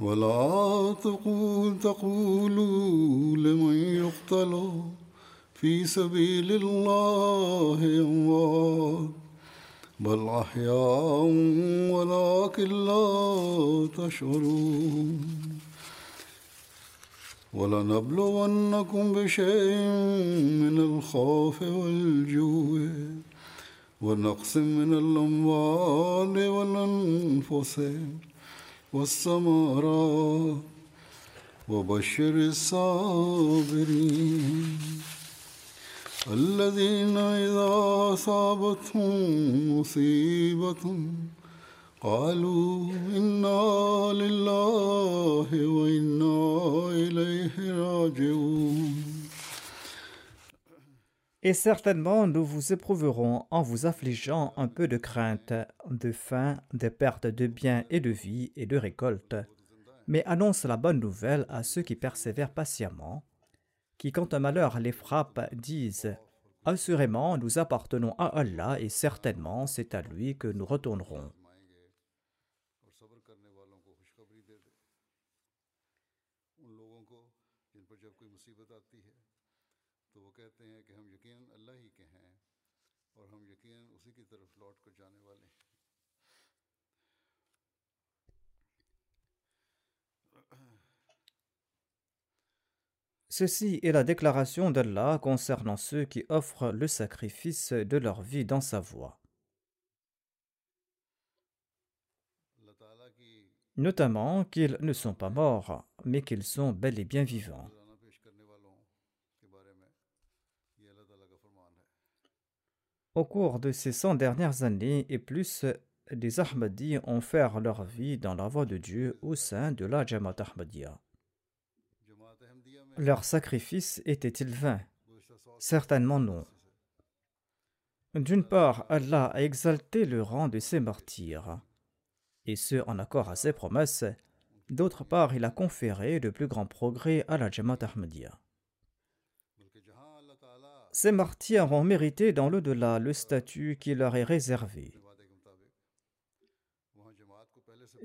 ولا تقول تقولوا لمن يقتل في سبيل الله أموات. بل أحياء ولكن لا تشعرون. ولنبلونكم بشيء من الخوف والجوع. ونقص من الأموال والأنفس. والثمرات وبشر الصابرين الذين إذا أصابتهم مصيبة قالوا إنا لله وإنا إليه راجعون. Et certainement nous vous éprouverons en vous affligeant un peu de crainte, de faim, de perte de biens et de vie et de récolte. Mais annonce la bonne nouvelle à ceux qui persévèrent patiemment, qui quand un malheur les frappe disent Assurément nous appartenons à Allah et certainement c'est à lui que nous retournerons. Ceci est la déclaration d'Allah concernant ceux qui offrent le sacrifice de leur vie dans sa voie. Notamment qu'ils ne sont pas morts, mais qu'ils sont bel et bien vivants. Au cours de ces cent dernières années et plus, des Ahmadis ont fait leur vie dans la voie de Dieu au sein de la Jamaat Ahmadiyya. Leur sacrifice était-il vain? Certainement non. D'une part, Allah a exalté le rang de ses martyrs, et ce en accord à ses promesses. D'autre part, il a conféré de plus grands progrès à la Jamaat Ahmadiyya. Ces martyrs ont mérité dans l'au-delà le statut qui leur est réservé.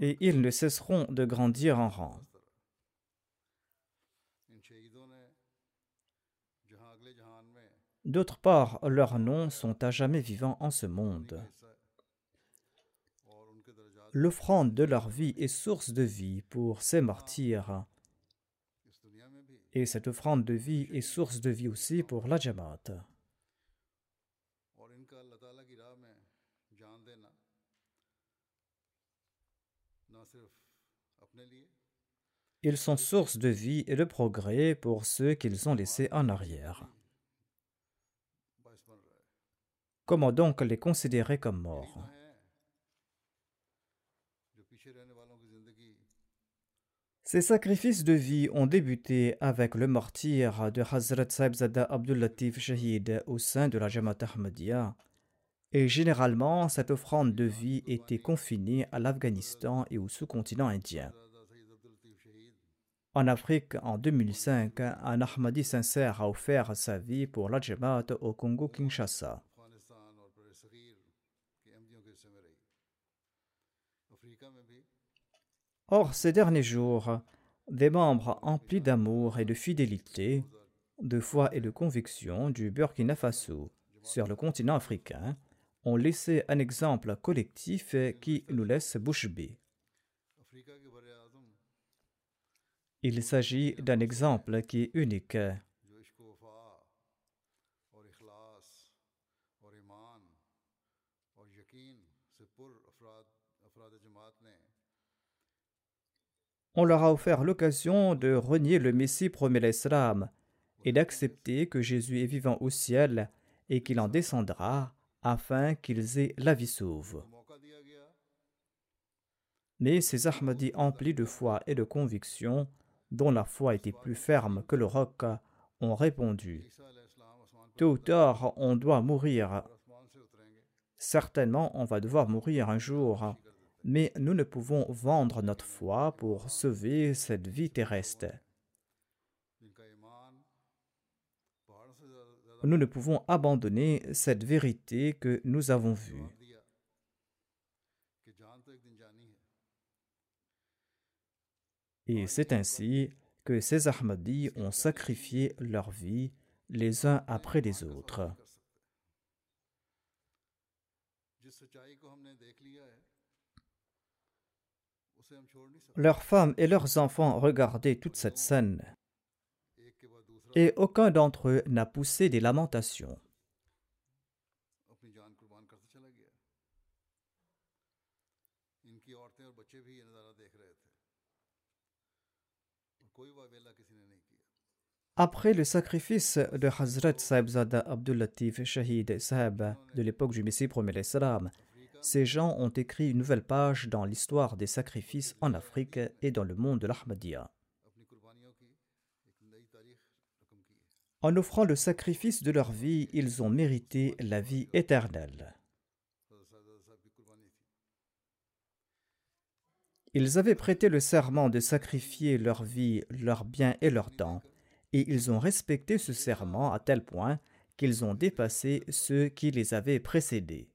Et ils ne cesseront de grandir en rang. D'autre part, leurs noms sont à jamais vivants en ce monde. L'offrande de leur vie est source de vie pour ces martyrs. Et cette offrande de vie est source de vie aussi pour la Jamaat. Ils sont source de vie et de progrès pour ceux qu'ils ont laissés en arrière. Comment donc les considérer comme morts? Ces sacrifices de vie ont débuté avec le martyr de Hazrat Saibzada Abdul Latif Shahid au sein de la Jamaat Ahmadiyya. Et généralement, cette offrande de vie était confinée à l'Afghanistan et au sous-continent indien. En Afrique, en 2005, un Ahmadi sincère a offert sa vie pour la Jamaat au Congo-Kinshasa. Or, ces derniers jours, des membres emplis d'amour et de fidélité, de foi et de conviction du Burkina Faso sur le continent africain ont laissé un exemple collectif qui nous laisse bouche bée. Il s'agit d'un exemple qui est unique on leur a offert l'occasion de renier le Messie promet l'Islam et d'accepter que Jésus est vivant au ciel et qu'il en descendra afin qu'ils aient la vie sauve. Mais ces Ahmadis emplis de foi et de conviction, dont la foi était plus ferme que le roc, ont répondu Tôt ou tard, on doit mourir. Certainement, on va devoir mourir un jour mais nous ne pouvons vendre notre foi pour sauver cette vie terrestre. Nous ne pouvons abandonner cette vérité que nous avons vue. Et c'est ainsi que ces Ahmadis ont sacrifié leur vie les uns après les autres. Leurs femmes et leurs enfants regardaient toute cette scène, et aucun d'entre eux n'a poussé des lamentations. Après le sacrifice de Hazrat Saibzada Abdul Latif Shahid Sahab de l'époque du Messie premier l'Islam, ces gens ont écrit une nouvelle page dans l'histoire des sacrifices en Afrique et dans le monde de l'Ahmadiyya. En offrant le sacrifice de leur vie, ils ont mérité la vie éternelle. Ils avaient prêté le serment de sacrifier leur vie, leurs biens et leurs dents, et ils ont respecté ce serment à tel point qu'ils ont dépassé ceux qui les avaient précédés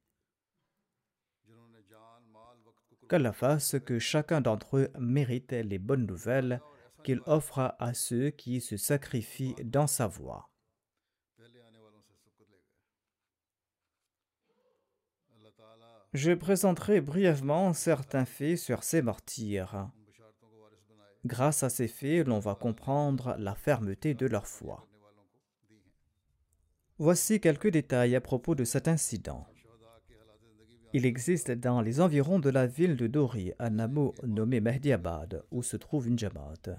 que chacun d'entre eux mérite les bonnes nouvelles qu'il offre à ceux qui se sacrifient dans sa voie. Je présenterai brièvement certains faits sur ces martyrs. Grâce à ces faits, l'on va comprendre la fermeté de leur foi. Voici quelques détails à propos de cet incident. Il existe dans les environs de la ville de Dori un hameau nommé Mahdiabad, où se trouve une jamaat.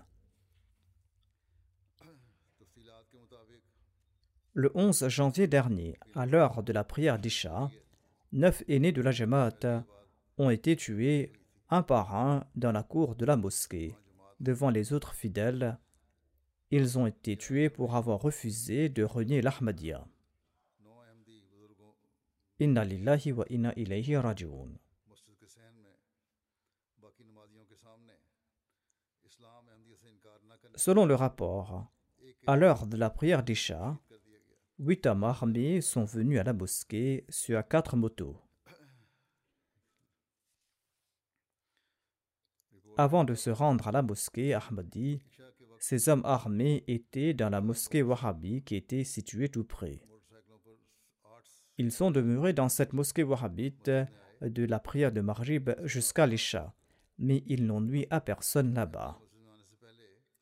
Le 11 janvier dernier, à l'heure de la prière d'Isha, neuf aînés de la jamaat ont été tués un par un dans la cour de la mosquée, devant les autres fidèles. Ils ont été tués pour avoir refusé de renier l'Ahmadiyya. Selon le rapport, à l'heure de la prière d'Isha, huit hommes armés sont venus à la mosquée sur quatre motos. Avant de se rendre à la mosquée Ahmadi, ces hommes armés étaient dans la mosquée Wahhabi qui était située tout près. Ils sont demeurés dans cette mosquée wahhabite de la prière de Marjib jusqu'à l'Isha, mais ils n'ont nuit à personne là-bas,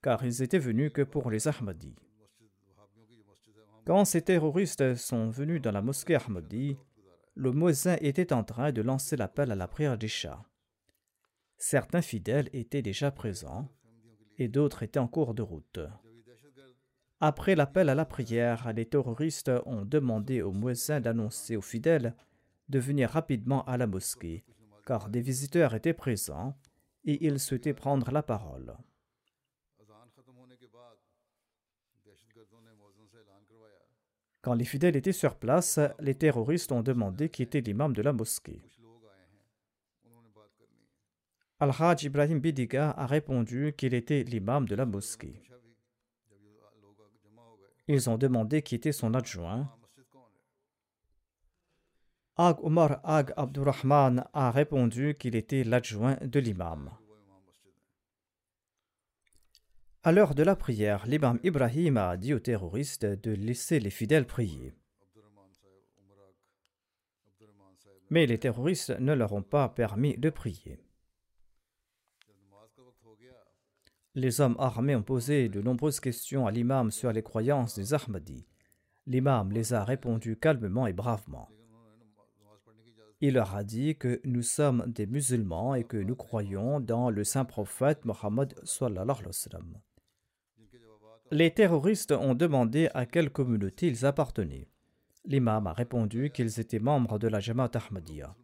car ils étaient venus que pour les Ahmadis. Quand ces terroristes sont venus dans la mosquée Ahmadi, le Mosin était en train de lancer l'appel à la prière d'Isha. Certains fidèles étaient déjà présents et d'autres étaient en cours de route. Après l'appel à la prière, les terroristes ont demandé aux muezzins d'annoncer aux fidèles de venir rapidement à la mosquée, car des visiteurs étaient présents et ils souhaitaient prendre la parole. Quand les fidèles étaient sur place, les terroristes ont demandé qui était l'imam de la mosquée. Al-Hajj Ibrahim Bidiga a répondu qu'il était l'imam de la mosquée. Ils ont demandé qui était son adjoint. Ag Omar Ag Abdurrahman a répondu qu'il était l'adjoint de l'imam. À l'heure de la prière, l'imam Ibrahim a dit aux terroristes de laisser les fidèles prier. Mais les terroristes ne leur ont pas permis de prier. Les hommes armés ont posé de nombreuses questions à l'imam sur les croyances des Ahmadis. L'imam les a répondu calmement et bravement. Il leur a dit que nous sommes des musulmans et que nous croyons dans le saint prophète Mohammed. Les terroristes ont demandé à quelle communauté ils appartenaient. L'imam a répondu qu'ils étaient membres de la Jamaat Ahmadiyya.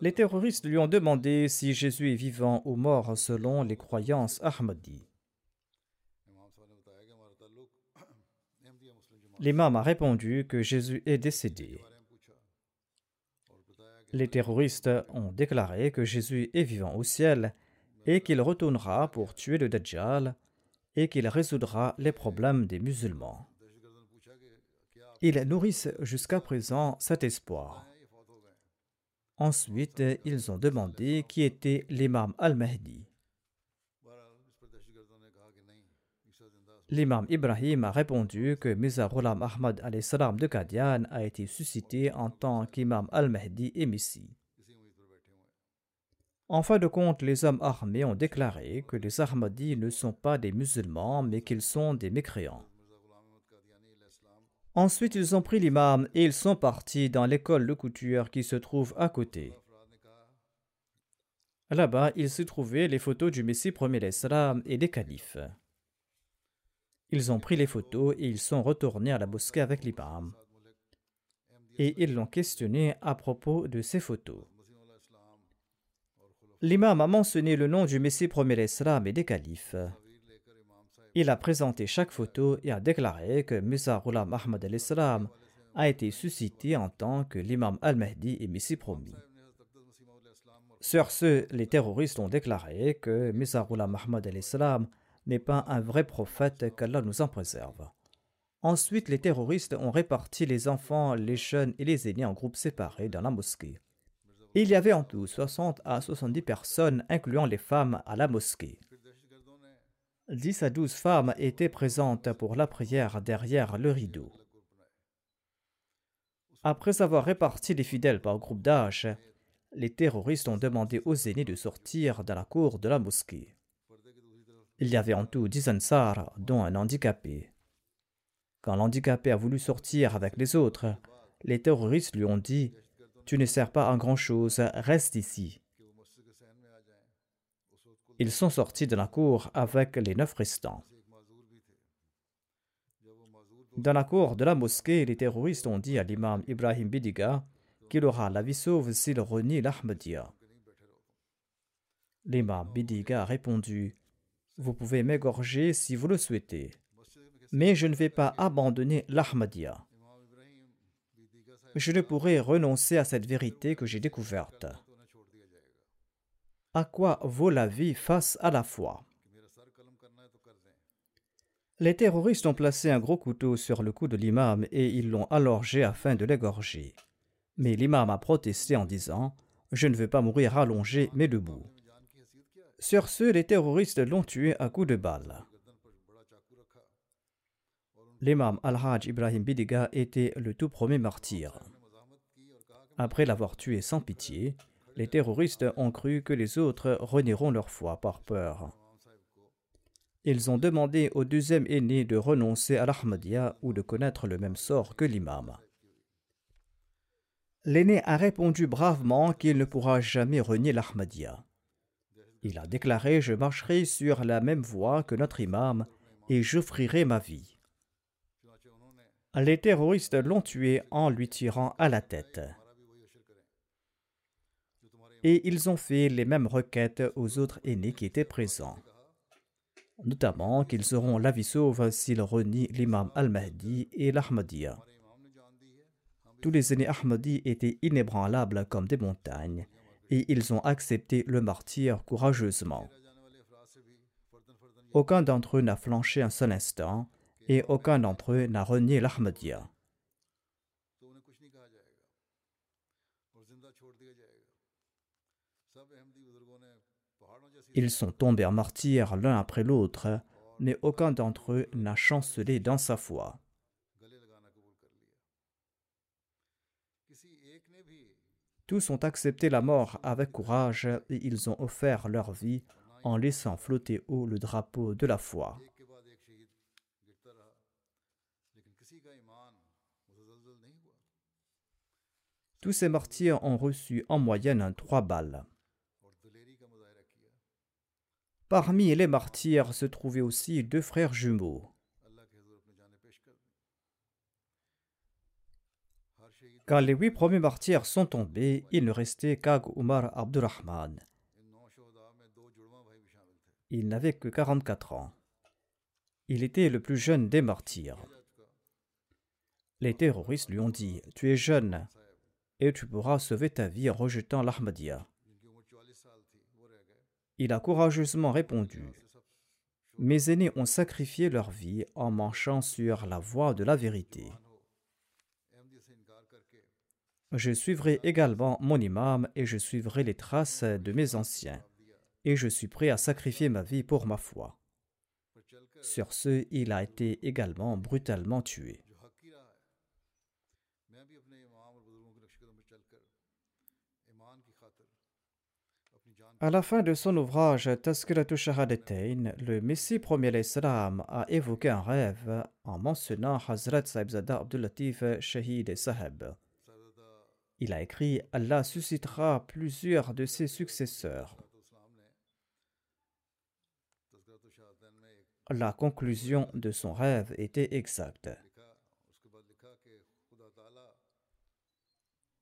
Les terroristes lui ont demandé si Jésus est vivant ou mort selon les croyances Ahmadi. L'imam a répondu que Jésus est décédé. Les terroristes ont déclaré que Jésus est vivant au ciel et qu'il retournera pour tuer le Dajjal et qu'il résoudra les problèmes des musulmans. Ils nourrissent jusqu'à présent cet espoir. Ensuite, ils ont demandé qui était l'imam al-Mahdi. L'imam Ibrahim a répondu que Mirza Ghulam Ahmad de Qadian a été suscité en tant qu'imam al-Mahdi et messie. En fin de compte, les hommes armés ont déclaré que les Ahmadis ne sont pas des musulmans, mais qu'ils sont des mécréants. Ensuite, ils ont pris l'imam et ils sont partis dans l'école de couture qui se trouve à côté. Là-bas, il se trouvaient les photos du Messie premier l'Islam et des califes. Ils ont pris les photos et ils sont retournés à la mosquée avec l'imam. Et ils l'ont questionné à propos de ces photos. L'imam a mentionné le nom du Messie premier l'Islam et des califes. Il a présenté chaque photo et a déclaré que Musa Ghulam Ahmad al-Islam a été suscité en tant que l'imam al-Mahdi et Messie promis. Sur ce, les terroristes ont déclaré que Musa Ghulam Ahmad al-Islam n'est pas un vrai prophète, qu'Allah nous en préserve. Ensuite, les terroristes ont réparti les enfants, les jeunes et les aînés en groupes séparés dans la mosquée. Il y avait en tout 60 à 70 personnes, incluant les femmes, à la mosquée. 10 à 12 femmes étaient présentes pour la prière derrière le rideau. Après avoir réparti les fidèles par groupe d'âge, les terroristes ont demandé aux aînés de sortir dans la cour de la mosquée. Il y avait en tout 10 ansars, dont un handicapé. Quand l'handicapé a voulu sortir avec les autres, les terroristes lui ont dit Tu ne sers pas à grand-chose, reste ici. Ils sont sortis de la cour avec les neuf restants. Dans la cour de la mosquée, les terroristes ont dit à l'imam Ibrahim Bidiga qu'il aura la vie sauve s'il renie l'Ahmadiyya. L'imam Bidiga a répondu Vous pouvez m'égorger si vous le souhaitez, mais je ne vais pas abandonner l'Ahmadiyya. Je ne pourrai renoncer à cette vérité que j'ai découverte à quoi vaut la vie face à la foi. Les terroristes ont placé un gros couteau sur le cou de l'imam et ils l'ont allongé afin de l'égorger. Mais l'imam a protesté en disant Je ne veux pas mourir allongé, mais debout. Sur ce, les terroristes l'ont tué à coups de balle. L'imam Al-Hajj Ibrahim Bidiga était le tout premier martyr. Après l'avoir tué sans pitié, les terroristes ont cru que les autres renieront leur foi par peur. Ils ont demandé au deuxième aîné de renoncer à l'Ahmadiyya ou de connaître le même sort que l'imam. L'aîné a répondu bravement qu'il ne pourra jamais renier l'Ahmadiyya. Il a déclaré Je marcherai sur la même voie que notre imam et j'offrirai ma vie. Les terroristes l'ont tué en lui tirant à la tête et ils ont fait les mêmes requêtes aux autres aînés qui étaient présents, notamment qu'ils auront la vie sauve s'ils renient l'imam al-Mahdi et l'Ahmadiyya. Tous les aînés Ahmadis étaient inébranlables comme des montagnes, et ils ont accepté le martyr courageusement. Aucun d'entre eux n'a flanché un seul instant et aucun d'entre eux n'a renié l'Ahmadiyya. Ils sont tombés en martyrs l'un après l'autre, mais aucun d'entre eux n'a chancelé dans sa foi. Tous ont accepté la mort avec courage et ils ont offert leur vie en laissant flotter haut le drapeau de la foi. Tous ces martyrs ont reçu en moyenne trois balles. Parmi les martyrs se trouvaient aussi deux frères jumeaux. Quand les huit premiers martyrs sont tombés, il ne restait qu'Ag Umar Abdurrahman. Il n'avait que 44 ans. Il était le plus jeune des martyrs. Les terroristes lui ont dit Tu es jeune et tu pourras sauver ta vie en rejetant l'Ahmadiyya. Il a courageusement répondu Mes aînés ont sacrifié leur vie en marchant sur la voie de la vérité. Je suivrai également mon imam et je suivrai les traces de mes anciens, et je suis prêt à sacrifier ma vie pour ma foi. Sur ce, il a été également brutalement tué. À la fin de son ouvrage Tazkiratu Shahadatain, le Messie premier l'Islam a évoqué un rêve en mentionnant Hazrat Saibzada Abdulatif Shahid Saheb. Il a écrit Allah suscitera plusieurs de ses successeurs. La conclusion de son rêve était exacte.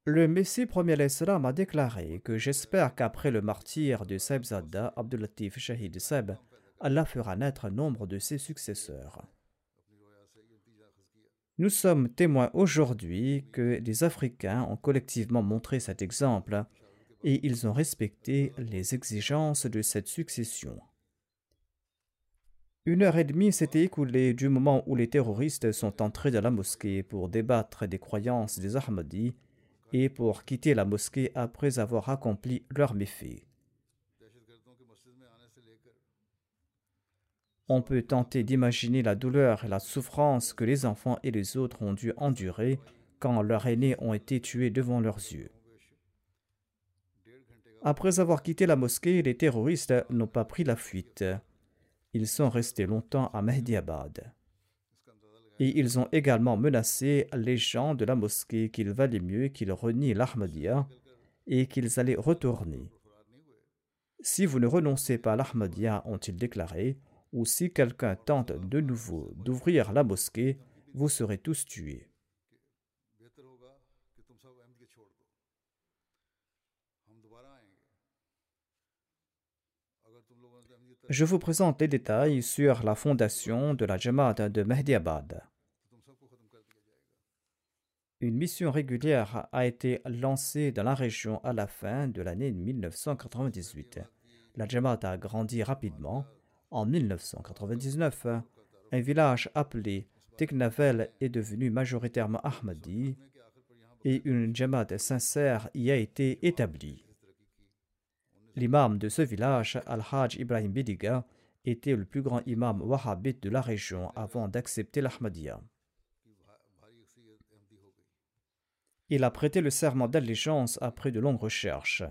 Le Messie premier l'Islam a déclaré que j'espère qu'après le martyr de Saibzada Abdulatif Shahid Seb, Allah fera naître nombre de ses successeurs. Nous sommes témoins aujourd'hui que les Africains ont collectivement montré cet exemple et ils ont respecté les exigences de cette succession. Une heure et demie s'était écoulée du moment où les terroristes sont entrés dans la mosquée pour débattre des croyances des Ahmadis et pour quitter la mosquée après avoir accompli leurs méfaits. On peut tenter d'imaginer la douleur et la souffrance que les enfants et les autres ont dû endurer quand leurs aînés ont été tués devant leurs yeux. Après avoir quitté la mosquée, les terroristes n'ont pas pris la fuite. Ils sont restés longtemps à Mahdiabad. Et ils ont également menacé les gens de la mosquée qu'il valait mieux qu'ils renient l'Ahmadiyya et qu'ils allaient retourner. Si vous ne renoncez pas à l'Ahmadiyya, ont-ils déclaré, ou si quelqu'un tente de nouveau d'ouvrir la mosquée, vous serez tous tués. Je vous présente les détails sur la fondation de la Jamaat de Mahdiabad. Une mission régulière a été lancée dans la région à la fin de l'année 1998. La Jamaat a grandi rapidement. En 1999, un village appelé Teknavel est devenu majoritairement Ahmadi et une Jamaat sincère y a été établie. L'imam de ce village, Al-Hajj Ibrahim Bidiga, était le plus grand imam wahhabite de la région avant d'accepter l'Ahmadiyya. Il a prêté le serment d'allégeance après de longues recherches.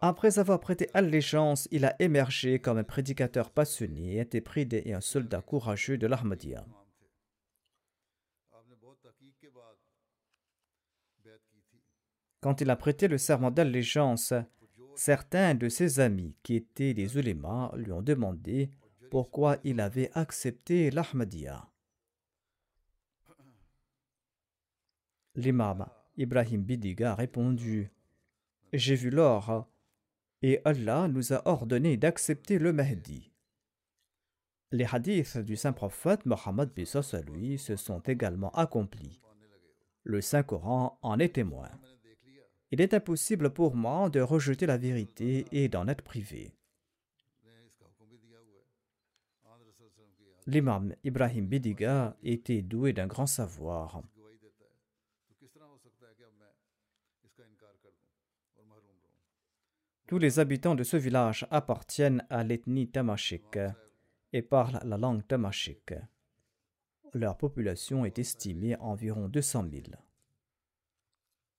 Après avoir prêté allégeance, il a émergé comme un prédicateur passionné, intépridé et un soldat courageux de l'Ahmadiyya. Quand il a prêté le serment d'allégeance, Certains de ses amis qui étaient des ulémas lui ont demandé pourquoi il avait accepté l'Ahmadiyya. L'imam Ibrahim Bidiga a répondu J'ai vu l'or et Allah nous a ordonné d'accepter le Mahdi. Les hadiths du saint prophète Mohammed à lui se sont également accomplis. Le Saint-Coran en est témoin. Il est impossible pour moi de rejeter la vérité et d'en être privé. L'imam Ibrahim Bidiga était doué d'un grand savoir. Tous les habitants de ce village appartiennent à l'ethnie tamashik et parlent la langue tamashik. Leur population est estimée à environ 200 000.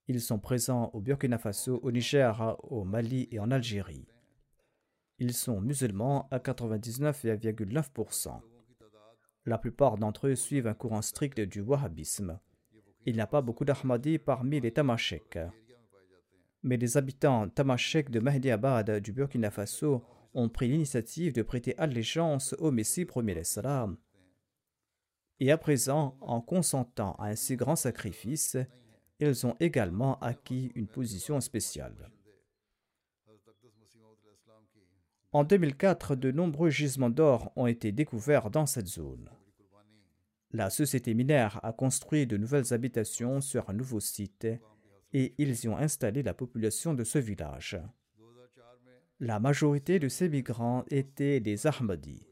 Ils sont présents au Burkina Faso, au Niger, au Mali et en Algérie. Ils sont musulmans à 99,9%. La plupart d'entre eux suivent un courant strict du wahhabisme. Il n'y a pas beaucoup d'Ahmadis parmi les Tamashek. Mais les habitants Tamashek de Mahdi Abad du Burkina Faso ont pris l'initiative de prêter allégeance au Messie premier salam. Et à présent, en consentant à un si grand sacrifice, ils ont également acquis une position spéciale. En 2004, de nombreux gisements d'or ont été découverts dans cette zone. La société minière a construit de nouvelles habitations sur un nouveau site et ils y ont installé la population de ce village. La majorité de ces migrants étaient des Ahmadis.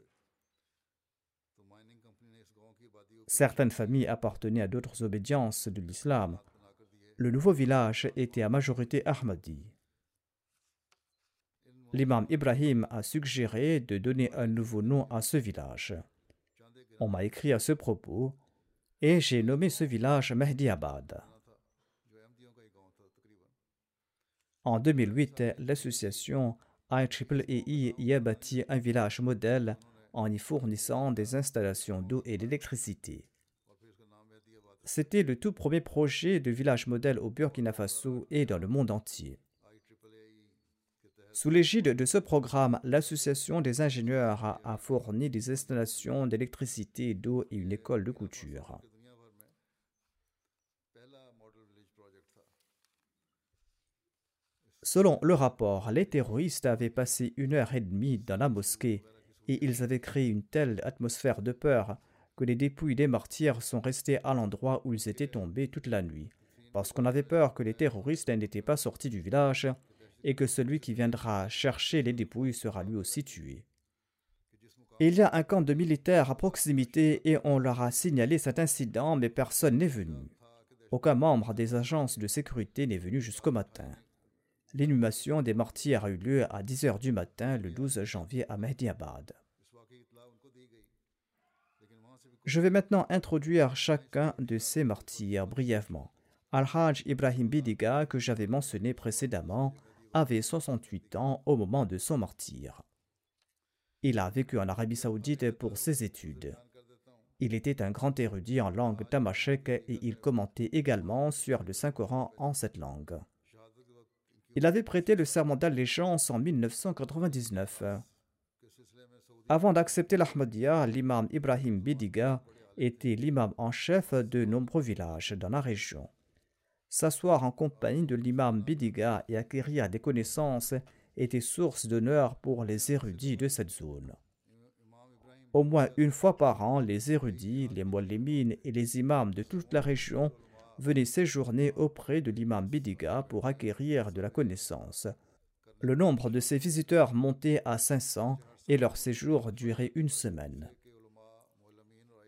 Certaines familles appartenaient à d'autres obédiences de l'islam. Le nouveau village était à majorité Ahmadi l'imam Ibrahim a suggéré de donner un nouveau nom à ce village. On m'a écrit à ce propos et j'ai nommé ce village Mahdi Abad. En 2008, l'association IEEE y a bâti un village modèle en y fournissant des installations d'eau et d'électricité. C'était le tout premier projet de village modèle au Burkina Faso et dans le monde entier. Sous l'égide de ce programme, l'Association des ingénieurs a fourni des installations d'électricité, d'eau et une école de couture. Selon le rapport, les terroristes avaient passé une heure et demie dans la mosquée et ils avaient créé une telle atmosphère de peur que les dépouilles des martyrs sont restées à l'endroit où ils étaient tombés toute la nuit, parce qu'on avait peur que les terroristes n'étaient pas sortis du village et que celui qui viendra chercher les dépouilles sera lui aussi tué. Il y a un camp de militaires à proximité et on leur a signalé cet incident, mais personne n'est venu. Aucun membre des agences de sécurité n'est venu jusqu'au matin. L'inhumation des martyrs a eu lieu à 10 h du matin le 12 janvier à Mehdiabad. Je vais maintenant introduire chacun de ces martyrs brièvement. Al-Hajj Ibrahim Bidiga, que j'avais mentionné précédemment, avait 68 ans au moment de son martyr. Il a vécu en Arabie saoudite pour ses études. Il était un grand érudit en langue tamashek et il commentait également sur le Saint-Coran en cette langue. Il avait prêté le serment d'allégeance en 1999. Avant d'accepter l'Ahmadiyya, l'imam Ibrahim Bidiga était l'imam en chef de nombreux villages dans la région. S'asseoir en compagnie de l'imam Bidiga et acquérir des connaissances était source d'honneur pour les érudits de cette zone. Au moins une fois par an, les érudits, les molémines et les imams de toute la région venaient séjourner auprès de l'imam Bidiga pour acquérir de la connaissance. Le nombre de ces visiteurs montait à 500 et leur séjour durait une semaine.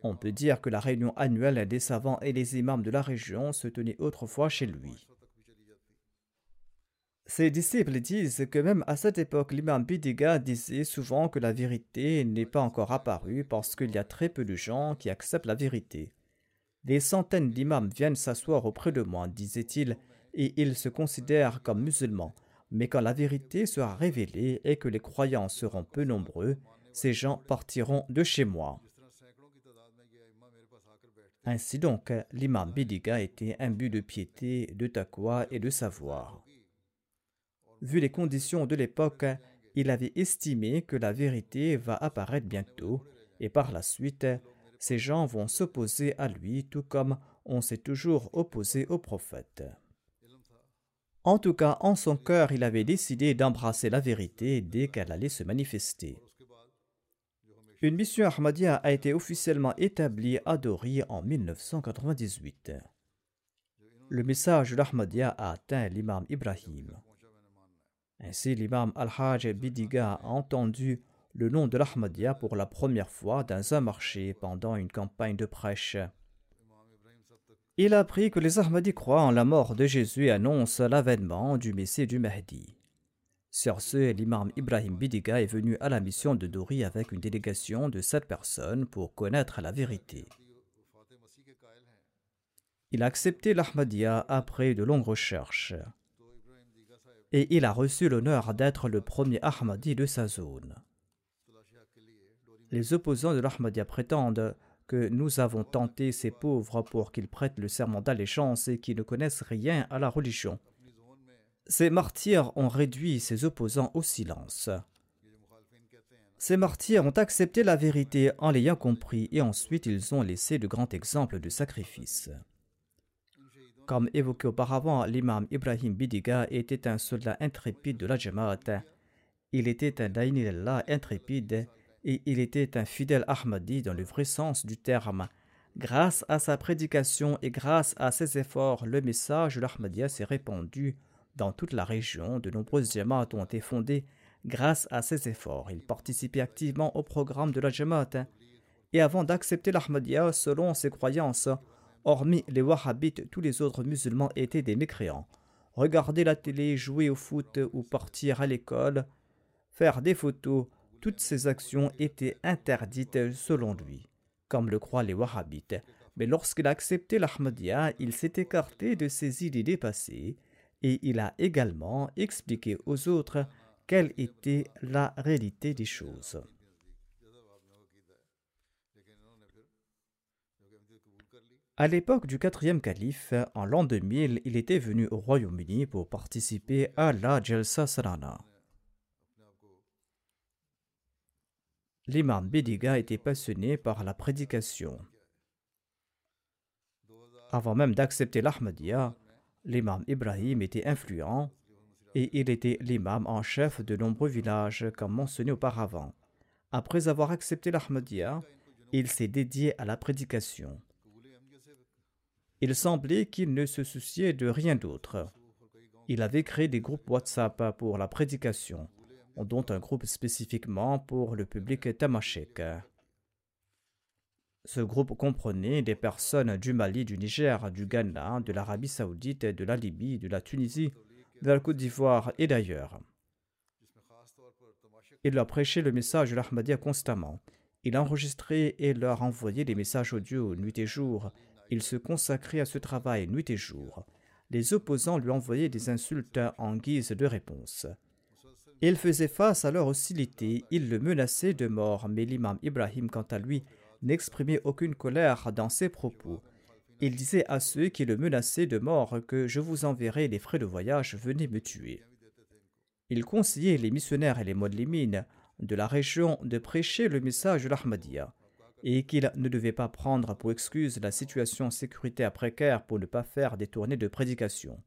On peut dire que la réunion annuelle des savants et des imams de la région se tenait autrefois chez lui. Ses disciples disent que même à cette époque, l'imam Bidiga disait souvent que la vérité n'est pas encore apparue parce qu'il y a très peu de gens qui acceptent la vérité. Des centaines d'imams viennent s'asseoir auprès de moi, disait-il, et ils se considèrent comme musulmans. Mais quand la vérité sera révélée et que les croyants seront peu nombreux, ces gens partiront de chez moi. Ainsi donc, l'imam Bidiga était imbu de piété, de taqwa et de savoir. Vu les conditions de l'époque, il avait estimé que la vérité va apparaître bientôt, et par la suite, ces gens vont s'opposer à lui tout comme on s'est toujours opposé au prophète. En tout cas, en son cœur, il avait décidé d'embrasser la vérité dès qu'elle allait se manifester. Une mission Ahmadiyya a été officiellement établie à Dori en 1998. le message de l'Ahmadiyya a atteint l'imam Ibrahim. Ainsi, l'imam Al-Hajj Bidiga a entendu le nom de l'Ahmadiyya pour la première fois dans un marché pendant une campagne de prêche. Il a appris que les Ahmadis croient en la mort de Jésus et annoncent l'avènement du Messie du Mahdi. Sur ce, l'imam Ibrahim Bidiga est venu à la mission de Dori avec une délégation de sept personnes pour connaître la vérité. Il a accepté l'Ahmadiyya après de longues recherches. Et il a reçu l'honneur d'être le premier Ahmadi de sa zone. Les opposants de l'Ahmadiyya prétendent que nous avons tenté ces pauvres pour qu'ils prêtent le serment d'allégeance et qui ne connaissent rien à la religion. Ces martyrs ont réduit ces opposants au silence. Ces martyrs ont accepté la vérité en l'ayant compris et ensuite ils ont laissé de grands exemples de sacrifice. Comme évoqué auparavant, l'imam Ibrahim Bidiga était un soldat intrépide de la Jamaat. Il était un Dainillah intrépide et il était un fidèle Ahmadi dans le vrai sens du terme. Grâce à sa prédication et grâce à ses efforts, le message de l'Ahmadiyya s'est répandu dans toute la région. De nombreuses Jamaat ont été fondées grâce à ses efforts. Il participait activement au programme de la Jamaat. Et avant d'accepter l'Ahmadiyya, selon ses croyances, hormis les Wahhabites, tous les autres musulmans étaient des mécréants. Regarder la télé, jouer au foot ou partir à l'école, faire des photos, toutes ces actions étaient interdites selon lui, comme le croient les Wahhabites. Mais lorsqu'il a accepté l'Ahmadiyya, il s'est écarté de ses idées dépassées et il a également expliqué aux autres quelle était la réalité des choses. À l'époque du quatrième calife, en l'an 2000, il était venu au Royaume-Uni pour participer à la Jalsa Sarana. L'imam Bidiga était passionné par la prédication. Avant même d'accepter l'Ahmadiyya, l'imam Ibrahim était influent et il était l'imam en chef de nombreux villages comme mentionné auparavant. Après avoir accepté l'Ahmadiyya, il s'est dédié à la prédication. Il semblait qu'il ne se souciait de rien d'autre. Il avait créé des groupes WhatsApp pour la prédication dont un groupe spécifiquement pour le public tamashek. Ce groupe comprenait des personnes du Mali, du Niger, du Ghana, de l'Arabie saoudite, de la Libye, de la Tunisie, de la Côte d'Ivoire et d'ailleurs. Il leur prêchait le message de l'Ahmadiyya constamment. Il enregistrait et leur envoyait des messages audio nuit et jour. Il se consacrait à ce travail nuit et jour. Les opposants lui envoyaient des insultes en guise de réponse. Il faisait face à leur hostilité, il le menaçait de mort, mais l'imam Ibrahim, quant à lui, n'exprimait aucune colère dans ses propos. Il disait à ceux qui le menaçaient de mort que je vous enverrai les frais de voyage, venez me tuer. Il conseillait les missionnaires et les modlimines de la région de prêcher le message de l'Ahmadiyya et qu'ils ne devaient pas prendre pour excuse la situation sécuritaire précaire pour ne pas faire des tournées de prédication.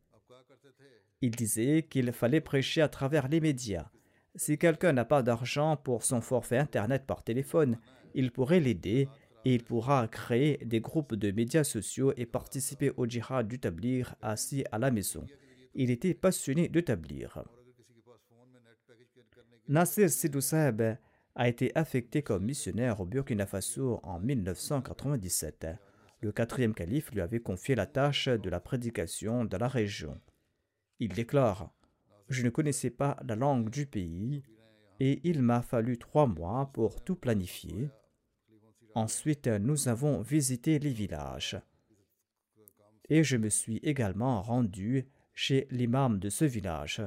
Il disait qu'il fallait prêcher à travers les médias. Si quelqu'un n'a pas d'argent pour son forfait Internet par téléphone, il pourrait l'aider et il pourra créer des groupes de médias sociaux et participer au djihad du tablir assis à la maison. Il était passionné de tablir. Nasser Sidou a été affecté comme missionnaire au Burkina Faso en 1997. Le quatrième calife lui avait confié la tâche de la prédication dans la région. Il déclare Je ne connaissais pas la langue du pays et il m'a fallu trois mois pour tout planifier. Ensuite, nous avons visité les villages. Et je me suis également rendu chez l'imam de ce village.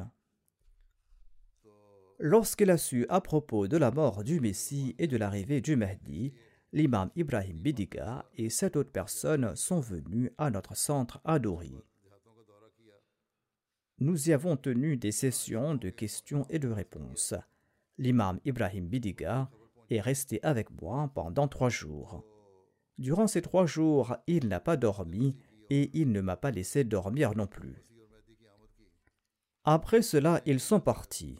Lorsqu'il a su à propos de la mort du Messie et de l'arrivée du Mahdi, l'imam Ibrahim Bidiga et sept autres personnes sont venus à notre centre à Dori. Nous y avons tenu des sessions de questions et de réponses. L'imam Ibrahim Bidiga est resté avec moi pendant trois jours. Durant ces trois jours, il n'a pas dormi et il ne m'a pas laissé dormir non plus. Après cela, ils sont partis.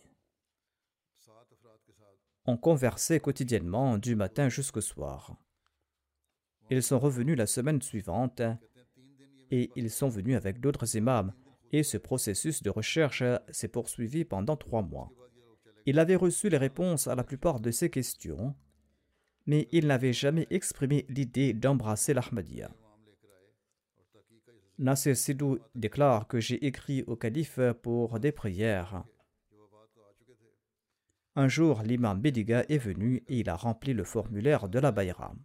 On conversait quotidiennement du matin jusqu'au soir. Ils sont revenus la semaine suivante et ils sont venus avec d'autres imams, et ce processus de recherche s'est poursuivi pendant trois mois. Il avait reçu les réponses à la plupart de ces questions, mais il n'avait jamais exprimé l'idée d'embrasser l'Ahmadiyya. Nasser Sidou déclare que j'ai écrit au calife pour des prières. Un jour, l'imam Bediga est venu et il a rempli le formulaire de la Bayram.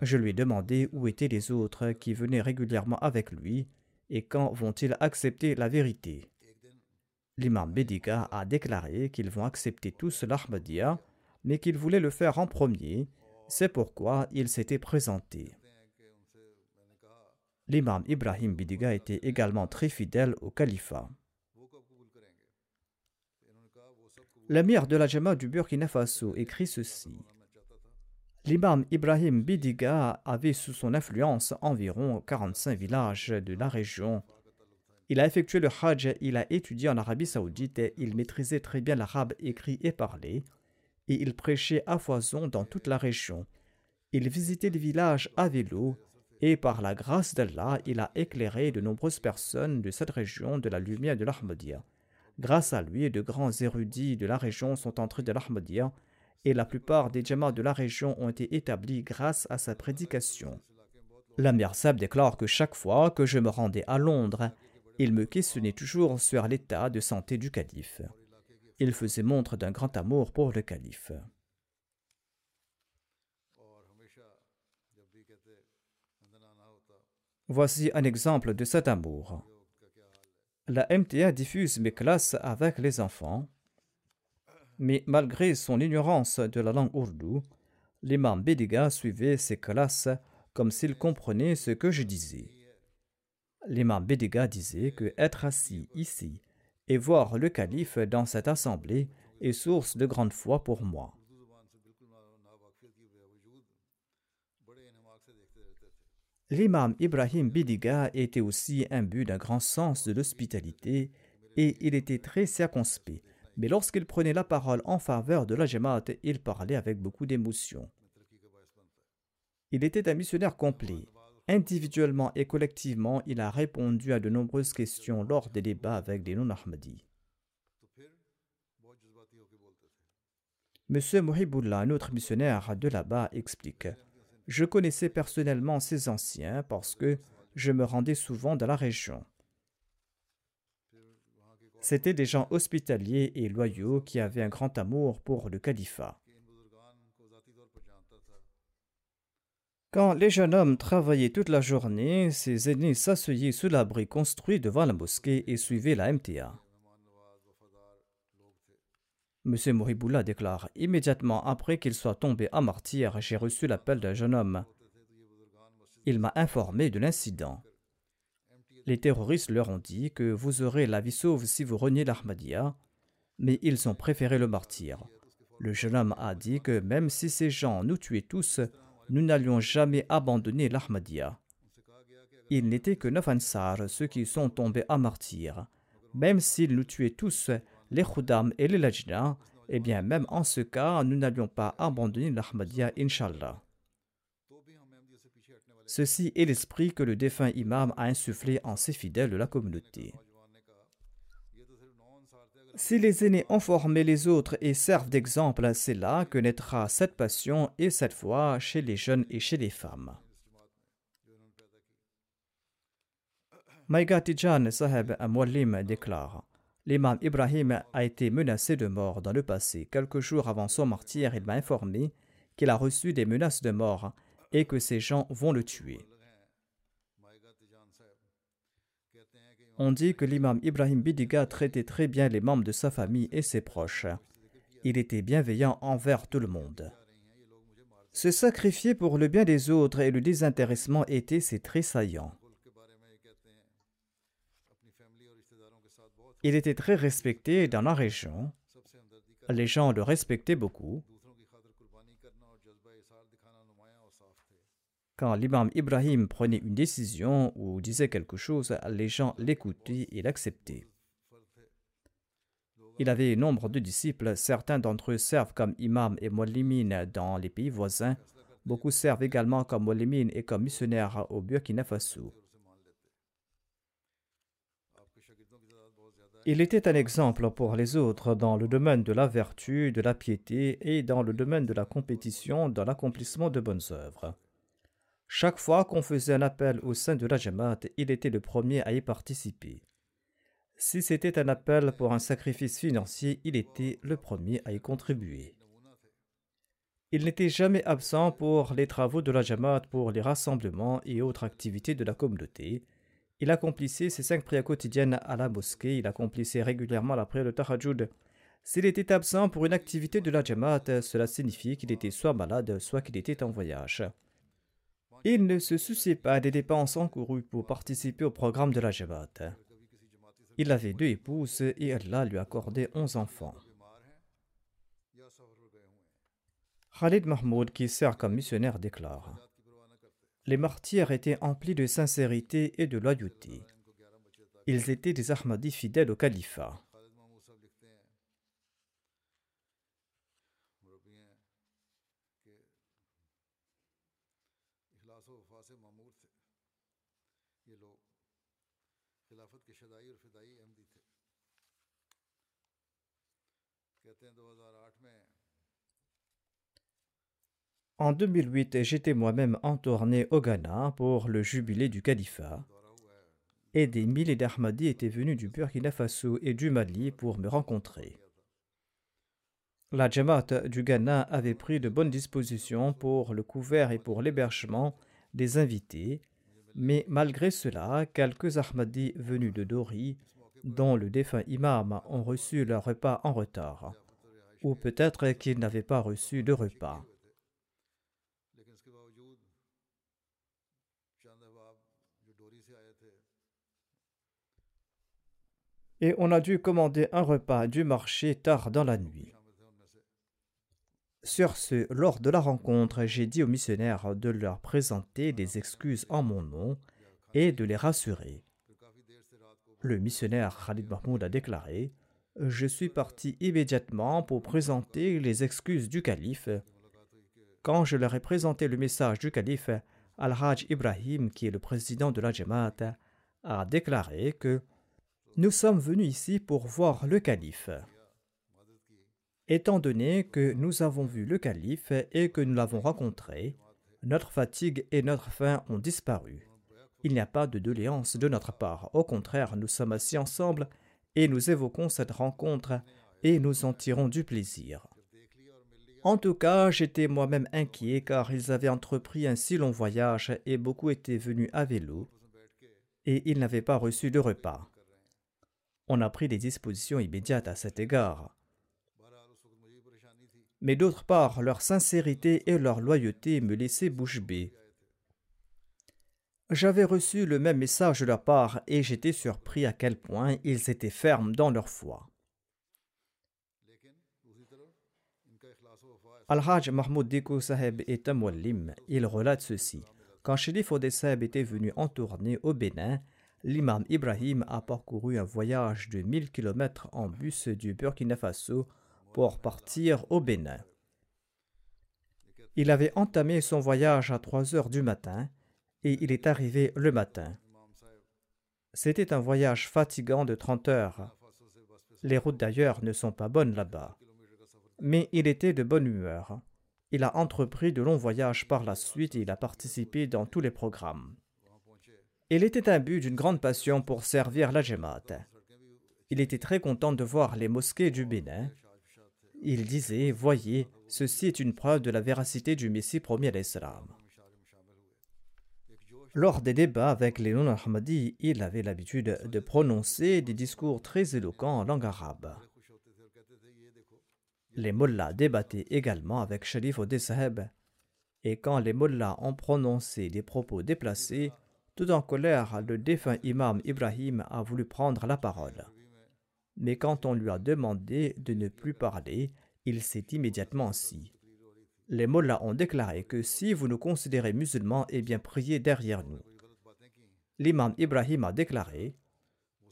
Je lui ai demandé où étaient les autres qui venaient régulièrement avec lui et quand vont-ils accepter la vérité. L'imam Bediga a déclaré qu'ils vont accepter tous l'Ahmadiyya, mais qu'ils voulaient le faire en premier, c'est pourquoi il s'était présenté. L'imam Ibrahim Bidiga était également très fidèle au califat. L'amir de la Jama du Burkina Faso écrit ceci. L'imam Ibrahim Bidiga avait sous son influence environ 45 villages de la région. Il a effectué le Hajj, il a étudié en Arabie Saoudite, il maîtrisait très bien l'arabe écrit et parlé, et il prêchait à foison dans toute la région. Il visitait les villages à vélo, et par la grâce d'Allah, il a éclairé de nombreuses personnes de cette région de la lumière de l'Ahmadiyya. Grâce à lui, de grands érudits de la région sont entrés de l'Ahmadiyya et la plupart des djamas de la région ont été établis grâce à sa prédication. L'Amir Sab déclare que chaque fois que je me rendais à Londres, il me questionnait toujours sur l'état de santé du calife. Il faisait montre d'un grand amour pour le calife. Voici un exemple de cet amour. La MTA diffuse mes classes avec les enfants mais malgré son ignorance de la langue ourdou, l'imam Bediga suivait ses classes comme s'il comprenait ce que je disais. L'imam Bediga disait que être assis ici et voir le calife dans cette assemblée est source de grande foi pour moi. L'imam Ibrahim Bidiga était aussi imbu d'un grand sens de l'hospitalité et il était très circonspect mais lorsqu'il prenait la parole en faveur de la Jamaat, il parlait avec beaucoup d'émotion. Il était un missionnaire complet. Individuellement et collectivement, il a répondu à de nombreuses questions lors des débats avec des non-Ahmadis. Monsieur Mohibullah, un autre missionnaire de là-bas, explique Je connaissais personnellement ces anciens parce que je me rendais souvent dans la région. C'étaient des gens hospitaliers et loyaux qui avaient un grand amour pour le califat. Quand les jeunes hommes travaillaient toute la journée, ces aînés s'asseyaient sous l'abri construit devant la mosquée et suivaient la MTA. M. Mouriboula déclare Immédiatement après qu'il soit tombé à martyr, j'ai reçu l'appel d'un jeune homme. Il m'a informé de l'incident. Les terroristes leur ont dit que vous aurez la vie sauve si vous reniez l'Ahmadiyya, mais ils ont préféré le martyr. Le jeune homme a dit que même si ces gens nous tuaient tous, nous n'allions jamais abandonner l'Ahmadiyya. Il n'était que neuf ansars, ceux qui sont tombés à martyr. Même s'ils nous tuaient tous, les Khudam et les Lajna, eh bien, même en ce cas, nous n'allions pas abandonner l'Ahmadiyya, Inshallah. Ceci est l'esprit que le défunt imam a insufflé en ses fidèles de la communauté. Si les aînés ont formé les autres et servent d'exemple, c'est là que naîtra cette passion et cette foi chez les jeunes et chez les femmes. Maïga Tijan Saheb Mwallim déclare L'imam Ibrahim a été menacé de mort dans le passé. Quelques jours avant son martyr, il m'a informé qu'il a reçu des menaces de mort et que ces gens vont le tuer. On dit que l'imam Ibrahim Bidiga traitait très bien les membres de sa famille et ses proches. Il était bienveillant envers tout le monde. Se sacrifier pour le bien des autres et le désintéressement étaient ses traits saillants. Il était très respecté dans la région. Les gens le respectaient beaucoup. Quand l'imam Ibrahim prenait une décision ou disait quelque chose, les gens l'écoutaient et l'acceptaient. Il avait nombre de disciples, certains d'entre eux servent comme imam et muallimines dans les pays voisins, Beaucoup servent également comme molimines et comme missionnaires au Burkina Faso. Il était un exemple pour les autres dans le domaine de la vertu, de la piété et dans le domaine de la compétition dans l'accomplissement de bonnes œuvres. Chaque fois qu'on faisait un appel au sein de la Jamaat, il était le premier à y participer. Si c'était un appel pour un sacrifice financier, il était le premier à y contribuer. Il n'était jamais absent pour les travaux de la Jamaat, pour les rassemblements et autres activités de la communauté. Il accomplissait ses cinq prières quotidiennes à la mosquée, il accomplissait régulièrement la prière de Tahajjud. S'il était absent pour une activité de la Jamaat, cela signifiait qu'il était soit malade, soit qu'il était en voyage. Il ne se souciait pas des dépenses encourues pour participer au programme de la Jamaat. Il avait deux épouses et Allah lui accordait onze enfants. Khalid Mahmoud, qui sert comme missionnaire, déclare Les martyrs étaient emplis de sincérité et de loyauté. Ils étaient des Ahmadis fidèles au califat. En 2008, j'étais moi-même en tournée au Ghana pour le jubilé du califat et des milliers d'Ahmadis étaient venus du Burkina Faso et du Mali pour me rencontrer. La Jamaat du Ghana avait pris de bonnes dispositions pour le couvert et pour l'hébergement des invités, mais malgré cela, quelques Ahmadis venus de Dori, dont le défunt imam, ont reçu leur repas en retard, ou peut-être qu'ils n'avaient pas reçu de repas. et on a dû commander un repas du marché tard dans la nuit. Sur ce, lors de la rencontre, j'ai dit aux missionnaires de leur présenter des excuses en mon nom et de les rassurer. Le missionnaire Khalid Mahmoud a déclaré Je suis parti immédiatement pour présenter les excuses du calife. Quand je leur ai présenté le message du calife, Al-Hajj Ibrahim, qui est le président de la Jamaat, a déclaré que nous sommes venus ici pour voir le calife. Étant donné que nous avons vu le calife et que nous l'avons rencontré, notre fatigue et notre faim ont disparu. Il n'y a pas de doléance de notre part. Au contraire, nous sommes assis ensemble et nous évoquons cette rencontre et nous en tirons du plaisir. En tout cas, j'étais moi-même inquiet car ils avaient entrepris un si long voyage et beaucoup étaient venus à vélo et ils n'avaient pas reçu de repas. On a pris des dispositions immédiates à cet égard. Mais d'autre part, leur sincérité et leur loyauté me laissaient bouche bée. J'avais reçu le même message de leur part et j'étais surpris à quel point ils étaient fermes dans leur foi. Al-Hajj Mahmoud Diko Saheb est un Il relate ceci. Quand Sherif Odeh était venu en tournée au Bénin, l'imam Ibrahim a parcouru un voyage de 1000 km en bus du Burkina Faso pour partir au Bénin. Il avait entamé son voyage à 3 heures du matin et il est arrivé le matin. C'était un voyage fatigant de 30 heures. Les routes d'ailleurs ne sont pas bonnes là-bas. Mais il était de bonne humeur. Il a entrepris de longs voyages par la suite et il a participé dans tous les programmes. Il était imbu d'une grande passion pour servir la Jamaat. Il était très content de voir les mosquées du Bénin. Il disait Voyez, ceci est une preuve de la véracité du Messie promis à l'Islam. Lors des débats avec les non-Ahmadis, il avait l'habitude de prononcer des discours très éloquents en langue arabe. Les mollahs débattaient également avec Sharif Odeh Saheb, et quand les mollahs ont prononcé des propos déplacés, tout en colère, le défunt imam Ibrahim a voulu prendre la parole. Mais quand on lui a demandé de ne plus parler, il s'est immédiatement assis. Les mollahs ont déclaré que si vous nous considérez musulmans, eh bien priez derrière nous. L'imam Ibrahim a déclaré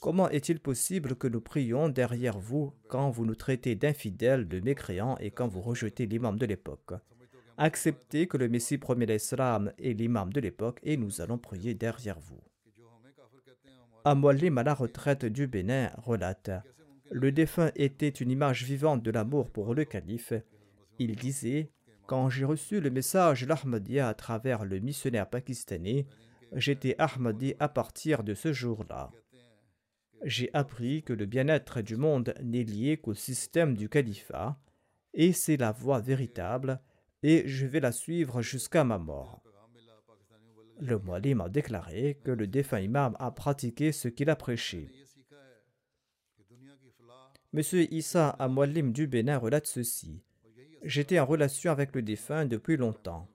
Comment est-il possible que nous prions derrière vous quand vous nous traitez d'infidèles, de mécréants et quand vous rejetez l'imam de l'époque? Acceptez que le Messie premier l'Islam est l'imam de l'époque et nous allons prier derrière vous. Amoualim à la retraite du Bénin relate Le défunt était une image vivante de l'amour pour le calife. Il disait Quand j'ai reçu le message l'Ahmadiyya à travers le missionnaire pakistanais, j'étais Ahmadi à partir de ce jour-là. J'ai appris que le bien-être du monde n'est lié qu'au système du califat, et c'est la voie véritable, et je vais la suivre jusqu'à ma mort. Le Mualim a déclaré que le défunt imam a pratiqué ce qu'il a prêché. Monsieur Issa Amwalim du Bénin relate ceci. J'étais en relation avec le défunt depuis longtemps.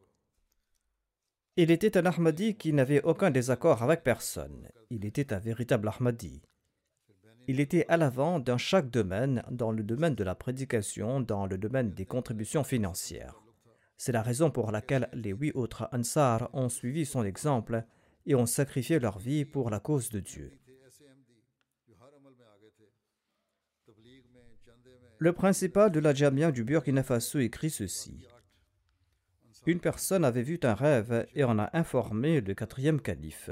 Il était un Ahmadi qui n'avait aucun désaccord avec personne. Il était un véritable Ahmadi. Il était à l'avant dans chaque domaine, dans le domaine de la prédication, dans le domaine des contributions financières. C'est la raison pour laquelle les huit autres Ansar ont suivi son exemple et ont sacrifié leur vie pour la cause de Dieu. Le principal de la Jamia du Burkina Faso écrit ceci. Une personne avait vu un rêve et en a informé le quatrième calife.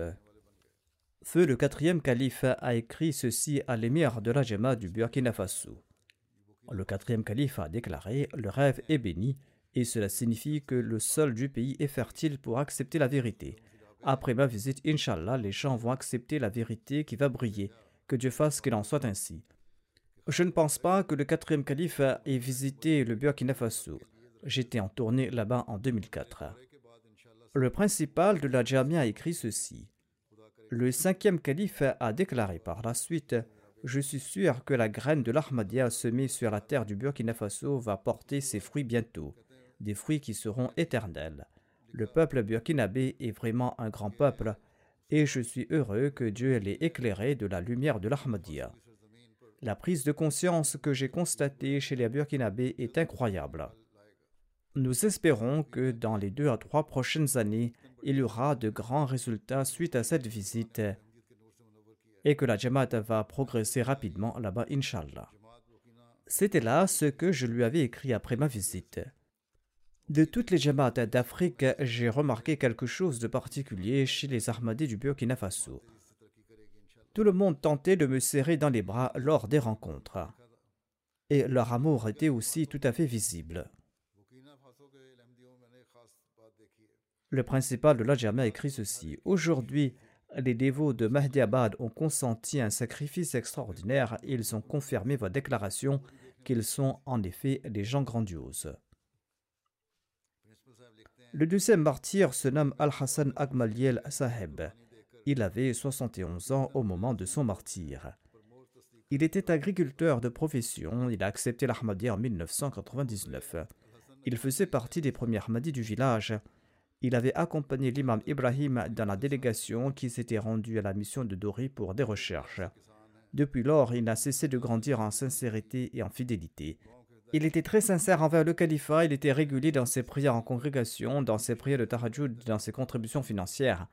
Feu le quatrième calife a écrit ceci à l'émir de la Jama du Burkina Faso. Le quatrième calife a déclaré Le rêve est béni et cela signifie que le sol du pays est fertile pour accepter la vérité. Après ma visite, Inch'Allah, les gens vont accepter la vérité qui va briller. Que Dieu fasse qu'il en soit ainsi. Je ne pense pas que le quatrième calife ait visité le Burkina Faso. J'étais en tournée là-bas en 2004. Le principal de la Jamia a écrit ceci. Le cinquième calife a déclaré par la suite Je suis sûr que la graine de l'Ahmadiyya semée sur la terre du Burkina Faso va porter ses fruits bientôt des fruits qui seront éternels. Le peuple burkinabé est vraiment un grand peuple, et je suis heureux que Dieu l'ait éclairé de la lumière de l'Ahmadiyya. La prise de conscience que j'ai constatée chez les Burkinabés est incroyable. Nous espérons que dans les deux à trois prochaines années, il y aura de grands résultats suite à cette visite et que la Jamaat va progresser rapidement là-bas, Inshallah. C'était là ce que je lui avais écrit après ma visite. De toutes les Jamaat d'Afrique, j'ai remarqué quelque chose de particulier chez les Ahmadis du Burkina Faso. Tout le monde tentait de me serrer dans les bras lors des rencontres. Et leur amour était aussi tout à fait visible. Le principal de la Jama écrit ceci. Aujourd'hui, les dévots de Mahdi Abad ont consenti un sacrifice extraordinaire et ils ont confirmé votre déclaration qu'ils sont en effet des gens grandioses. Le deuxième martyr se nomme Al-Hassan Agmaliel Saheb. Il avait 71 ans au moment de son martyr. Il était agriculteur de profession, il a accepté l'Ahmadiyya en 1999. Il faisait partie des premiers Ahmadis du village. Il avait accompagné l'imam Ibrahim dans la délégation qui s'était rendue à la mission de Dori pour des recherches. Depuis lors, il n'a cessé de grandir en sincérité et en fidélité. Il était très sincère envers le califat, il était régulier dans ses prières en congrégation, dans ses prières de Tarajud, dans ses contributions financières.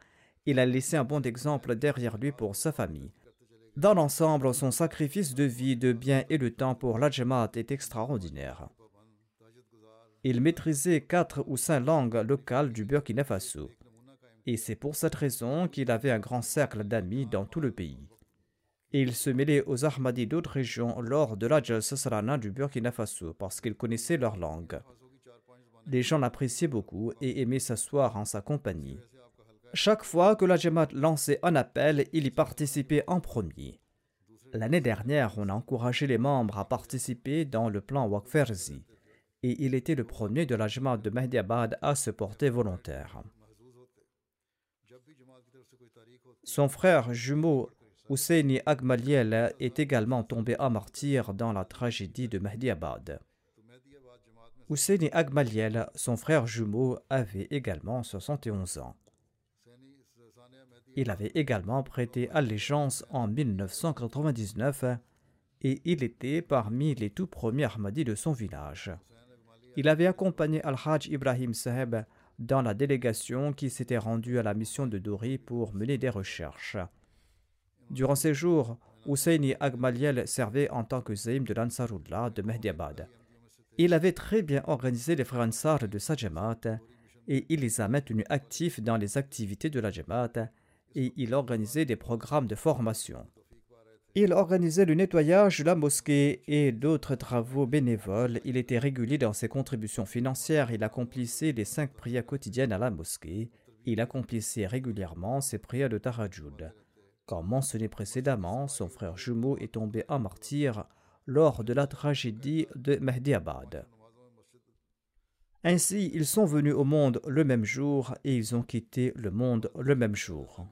Il a laissé un bon exemple derrière lui pour sa famille. Dans l'ensemble, son sacrifice de vie, de biens et de temps pour l'Adjamat est extraordinaire. Il maîtrisait quatre ou cinq langues locales du Burkina Faso. Et c'est pour cette raison qu'il avait un grand cercle d'amis dans tout le pays il se mêlait aux Ahmadis d'autres régions lors de la Jalsa du Burkina Faso parce qu'il connaissait leur langue. Les gens l'appréciaient beaucoup et aimaient s'asseoir en sa compagnie. Chaque fois que la Jamaat lançait un appel, il y participait en premier. L'année dernière, on a encouragé les membres à participer dans le plan Wakferzi et il était le premier de la Jamaat de Mahdiabad à se porter volontaire. Son frère jumeau Husseini Agmaliel est également tombé à martyr dans la tragédie de Mahdi Abad. Husseini Agmaliel, son frère jumeau, avait également 71 ans. Il avait également prêté allégeance en 1999 et il était parmi les tout premiers Ahmadis de son village. Il avait accompagné Al-Hajj Ibrahim Saheb dans la délégation qui s'était rendue à la mission de Dori pour mener des recherches. Durant ces jours, Husseini Agmaliel servait en tant que zaim de l'Ansarullah de Mehdiabad. Il avait très bien organisé les frères Ansar de sa et il les a maintenus actifs dans les activités de la Jamaat et il organisait des programmes de formation. Il organisait le nettoyage de la mosquée et d'autres travaux bénévoles. Il était régulier dans ses contributions financières. Il accomplissait les cinq prières quotidiennes à la mosquée. Il accomplissait régulièrement ses prières de Tarajud. Comme mentionné précédemment, son frère jumeau est tombé en martyr lors de la tragédie de Mahdi Abad. Ainsi, ils sont venus au monde le même jour et ils ont quitté le monde le même jour.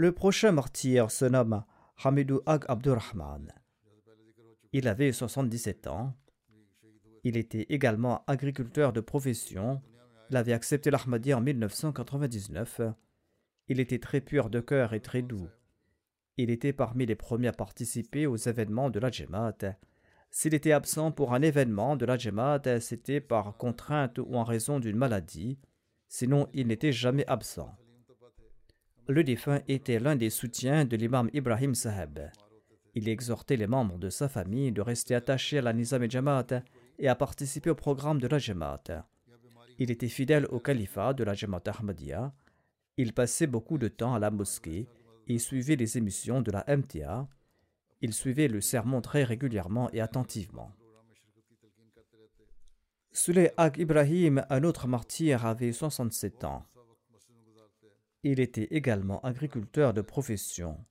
Le prochain martyr se nomme Hamidou Ag Abdurrahman. Il avait 77 ans. Il était également agriculteur de profession. Il avait accepté l'Ahmadi en 1999. Il était très pur de cœur et très doux. Il était parmi les premiers à participer aux événements de la Jemaat. S'il était absent pour un événement de la c'était par contrainte ou en raison d'une maladie. Sinon, il n'était jamais absent. Le défunt était l'un des soutiens de l'imam Ibrahim Saheb. Il exhortait les membres de sa famille de rester attachés à la Nizam et Jamaat et à participer au programme de la Jamaat. Il était fidèle au califat de la Jamaat Ahmadiyya. Il passait beaucoup de temps à la mosquée et suivait les émissions de la MTA. Il suivait le sermon très régulièrement et attentivement. Suley Ag Ibrahim, un autre martyr, avait 67 ans. Il était également agriculteur de profession.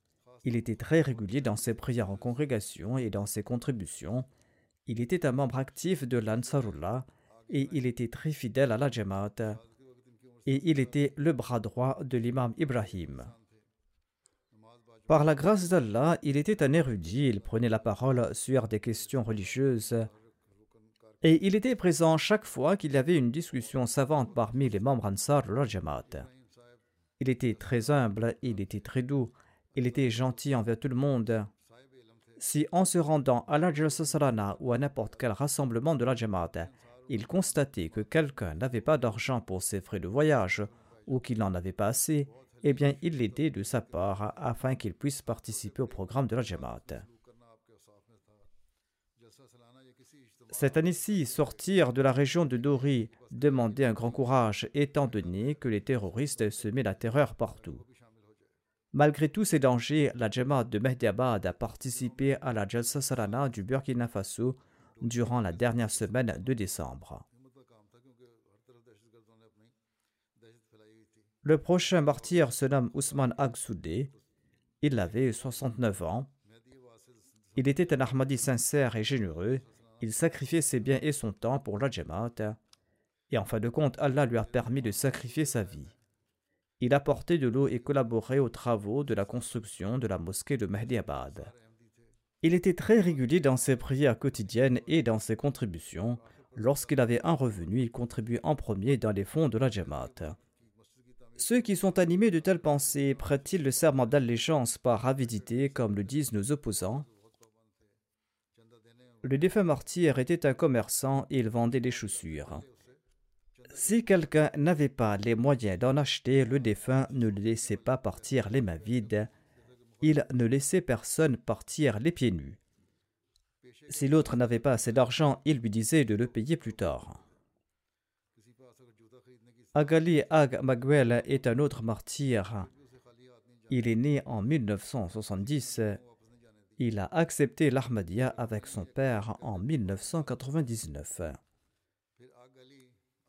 Il était très régulier dans ses prières en congrégation et dans ses contributions. Il était un membre actif de l'Ansarullah et il était très fidèle à la Jamaat. Et il était le bras droit de l'imam Ibrahim. Par la grâce d'Allah, il était un érudit, il prenait la parole sur des questions religieuses. Et il était présent chaque fois qu'il y avait une discussion savante parmi les membres Ansar Jamaat. Il était très humble, il était très doux, il était gentil envers tout le monde. Si en se rendant à la Jalsa ou à n'importe quel rassemblement de la Jamaat, il constatait que quelqu'un n'avait pas d'argent pour ses frais de voyage ou qu'il n'en avait pas assez, eh bien il l'aidait de sa part afin qu'il puisse participer au programme de la Jamaat. Cette année-ci, sortir de la région de Dori demandait un grand courage, étant donné que les terroristes semaient la terreur partout. Malgré tous ces dangers, la Jamaat de Mehdiabad a participé à la Jalsa Sarana du Burkina Faso durant la dernière semaine de décembre. Le prochain martyr se nomme Ousmane Agsoudé. Il avait 69 ans. Il était un Ahmadi sincère et généreux il sacrifiait ses biens et son temps pour la Jamaat, et en fin de compte, Allah lui a permis de sacrifier sa vie. Il apportait de l'eau et collaborait aux travaux de la construction de la mosquée de Mahdi Abad. Il était très régulier dans ses prières quotidiennes et dans ses contributions. Lorsqu'il avait un revenu, il contribuait en premier dans les fonds de la Jamaat. Ceux qui sont animés de telles pensées prêtent-ils le serment d'allégeance par avidité, comme le disent nos opposants? Le défunt martyr était un commerçant et il vendait des chaussures. Si quelqu'un n'avait pas les moyens d'en acheter, le défunt ne laissait pas partir les mains vides. Il ne laissait personne partir les pieds nus. Si l'autre n'avait pas assez d'argent, il lui disait de le payer plus tard. Agali Ag Maguel est un autre martyr. Il est né en 1970 il a accepté l'Ahmadiyya avec son père en 1999.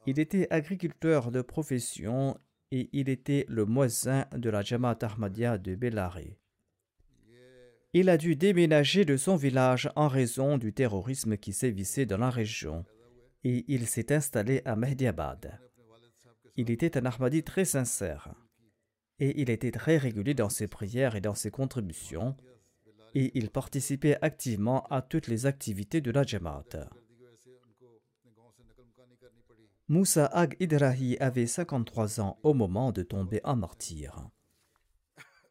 Il était agriculteur de profession et il était le moisin de la Jamaat Ahmadiyya de Bellari. Il a dû déménager de son village en raison du terrorisme qui sévissait dans la région et il s'est installé à Mehdiabad. Il était un Ahmadi très sincère et il était très régulier dans ses prières et dans ses contributions et il participait activement à toutes les activités de la Jamaat. Moussa Ag Idrahi avait 53 ans au moment de tomber en martyr.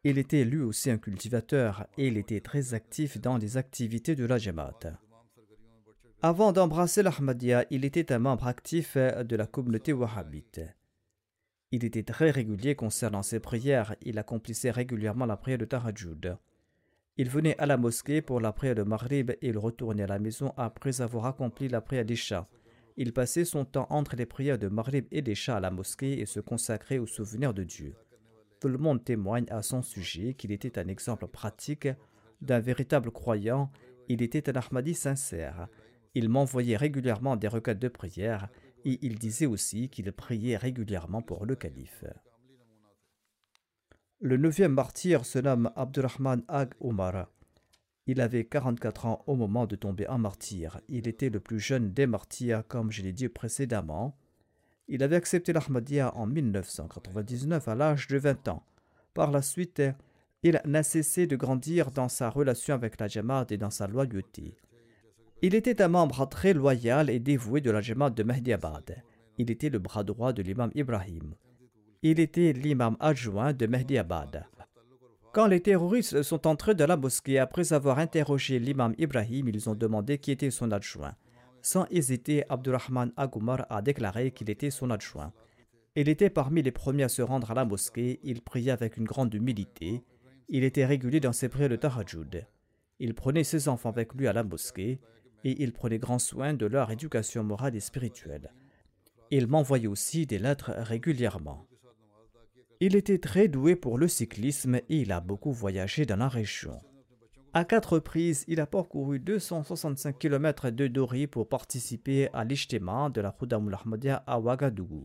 Il était lui aussi un cultivateur et il était très actif dans les activités de la Jamaat. Avant d'embrasser l'Ahmadiyya, il était un membre actif de la communauté wahhabite. Il était très régulier concernant ses prières, il accomplissait régulièrement la prière de Tarajud Il venait à la mosquée pour la prière de Maghrib et il retournait à la maison après avoir accompli la prière d'Isha. Il passait son temps entre les prières de Maghrib et d'Isha à la mosquée et se consacrait au souvenir de Dieu. Tout le monde témoigne à son sujet qu'il était un exemple pratique d'un véritable croyant. Il était un Ahmadi sincère. Il m'envoyait régulièrement des requêtes de prière et il disait aussi qu'il priait régulièrement pour le calife. Le neuvième martyr se nomme Abdurrahman Ag Omar. Il avait 44 ans au moment de tomber en martyr. Il était le plus jeune des martyrs, comme je l'ai dit précédemment. Il avait accepté l'Ahmadiyya en 1999 à l'âge de 20 ans. Par la suite, il n'a cessé de grandir dans sa relation avec la Jamaat et dans sa loyauté. Il était un membre très loyal et dévoué de la Jamaat de Mahdiabad. Il était le bras droit de l'imam Ibrahim. Il était l'imam adjoint de Mehdi Abad. Quand les terroristes sont entrés dans la mosquée après avoir interrogé l'imam Ibrahim, ils ont demandé qui était son adjoint. Sans hésiter, Abdurrahman Agumar a déclaré qu'il était son adjoint. Il était parmi les premiers à se rendre à la mosquée, il priait avec une grande humilité, il était régulier dans ses prières de Tahajjud. Il prenait ses enfants avec lui à la mosquée et il prenait grand soin de leur éducation morale et spirituelle. Il m'envoyait aussi des lettres régulièrement. Il était très doué pour le cyclisme et il a beaucoup voyagé dans la région. À quatre reprises, il a parcouru 265 km de Dori pour participer à l'Ijtima de la Khudamul Ahmadiyya à Ouagadougou.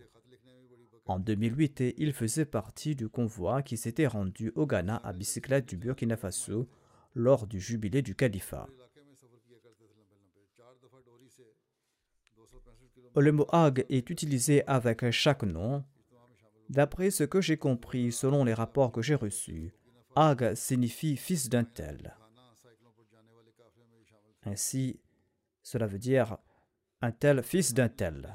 En 2008, il faisait partie du convoi qui s'était rendu au Ghana à bicyclette du Burkina Faso lors du jubilé du califat. Le mot Ag est utilisé avec chaque nom D'après ce que j'ai compris selon les rapports que j'ai reçus, Ag signifie fils d'un tel. Ainsi, cela veut dire un tel fils d'un tel.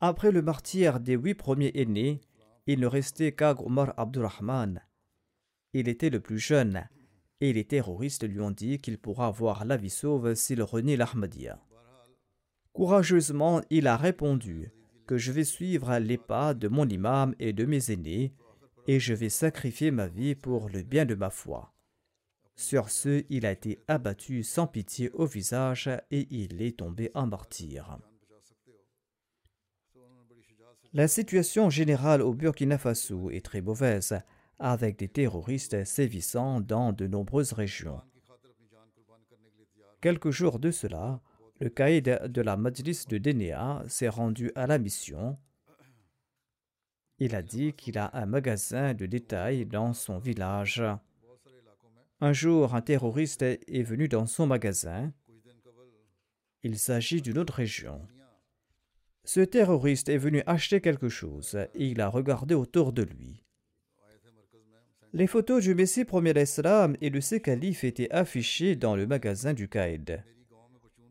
Après le martyr des huit premiers aînés, il ne restait qu'Ag Omar Abdurrahman. Il était le plus jeune et les terroristes lui ont dit qu'il pourra avoir la vie sauve s'il renie l'Ahmadiyya. Courageusement, il a répondu que je vais suivre les pas de mon imam et de mes aînés, et je vais sacrifier ma vie pour le bien de ma foi. Sur ce, il a été abattu sans pitié au visage et il est tombé en martyr. La situation générale au Burkina Faso est très mauvaise avec des terroristes sévissant dans de nombreuses régions. Quelques jours de cela, le caïd de la Majlis de Dénéa s'est rendu à la mission. Il a dit qu'il a un magasin de détail dans son village. Un jour, un terroriste est venu dans son magasin. Il s'agit d'une autre région. Ce terroriste est venu acheter quelque chose et il a regardé autour de lui. Les photos du Messie premier l'Islam et le ses calife étaient affichées dans le magasin du Qaïd.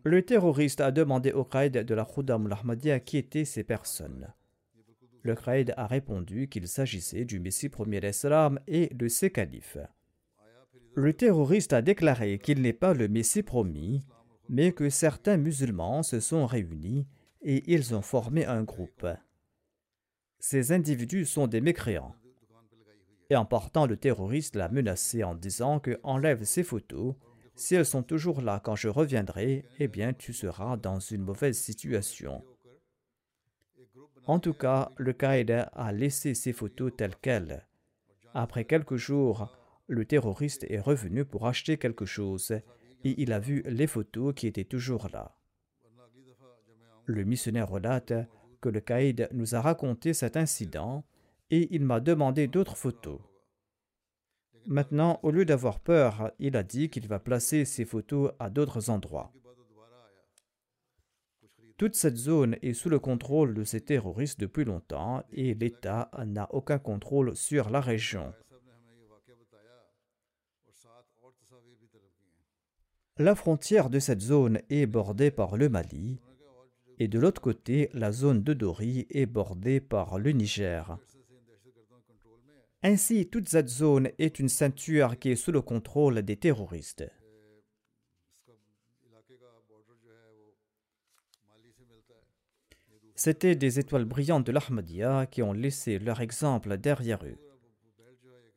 Le terroriste a demandé au Qaïd de la Khudam al qui étaient ces personnes. Le Qaïd a répondu qu'il s'agissait du Messie premier l'Islam et de ses califes. Le terroriste a déclaré qu'il n'est pas le Messie promis, mais que certains musulmans se sont réunis et ils ont formé un groupe. Ces individus sont des mécréants et en partant, le terroriste l'a menacé en disant que enlève ces photos. Si elles sont toujours là quand je reviendrai, eh bien tu seras dans une mauvaise situation. En tout cas, le Qaïda a laissé ces photos telles quelles. Après quelques jours, le terroriste est revenu pour acheter quelque chose et il a vu les photos qui étaient toujours là. Le missionnaire relate que le Qaïd nous a raconté cet incident et il m'a demandé d'autres photos. Maintenant, au lieu d'avoir peur, il a dit qu'il va placer ces photos à d'autres endroits. Toute cette zone est sous le contrôle de ces terroristes depuis longtemps et l'État n'a aucun contrôle sur la région. La frontière de cette zone est bordée par le Mali et de l'autre côté, la zone de Dori est bordée par le Niger. Ainsi, toute cette zone est une ceinture qui est sous le contrôle des terroristes. C'étaient des étoiles brillantes de l'Ahmadiyya qui ont laissé leur exemple derrière eux.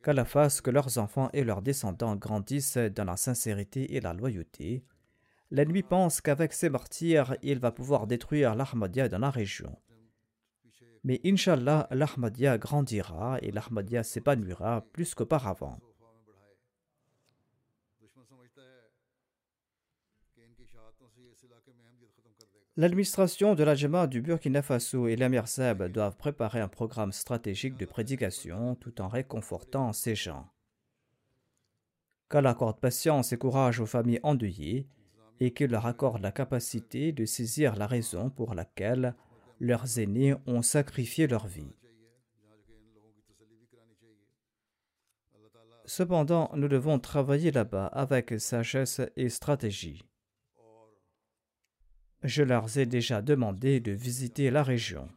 Qu'Allah fasse que leurs enfants et leurs descendants grandissent dans la sincérité et la loyauté. L'ennemi pense qu'avec ces martyrs, il va pouvoir détruire l'Ahmadiyya dans la région. Mais Inch'Allah, l'Ahmadiyya grandira et l'Ahmadiyya s'épanouira plus qu'auparavant. L'administration de la Jama du Burkina Faso et l'Amir Seb doivent préparer un programme stratégique de prédication tout en réconfortant ces gens. Qu'Allah accorde patience et courage aux familles endeuillées et qu'il leur accorde la capacité de saisir la raison pour laquelle leurs aînés ont sacrifié leur vie. Cependant, nous devons travailler là-bas avec sagesse et stratégie. Je leur ai déjà demandé de visiter la région.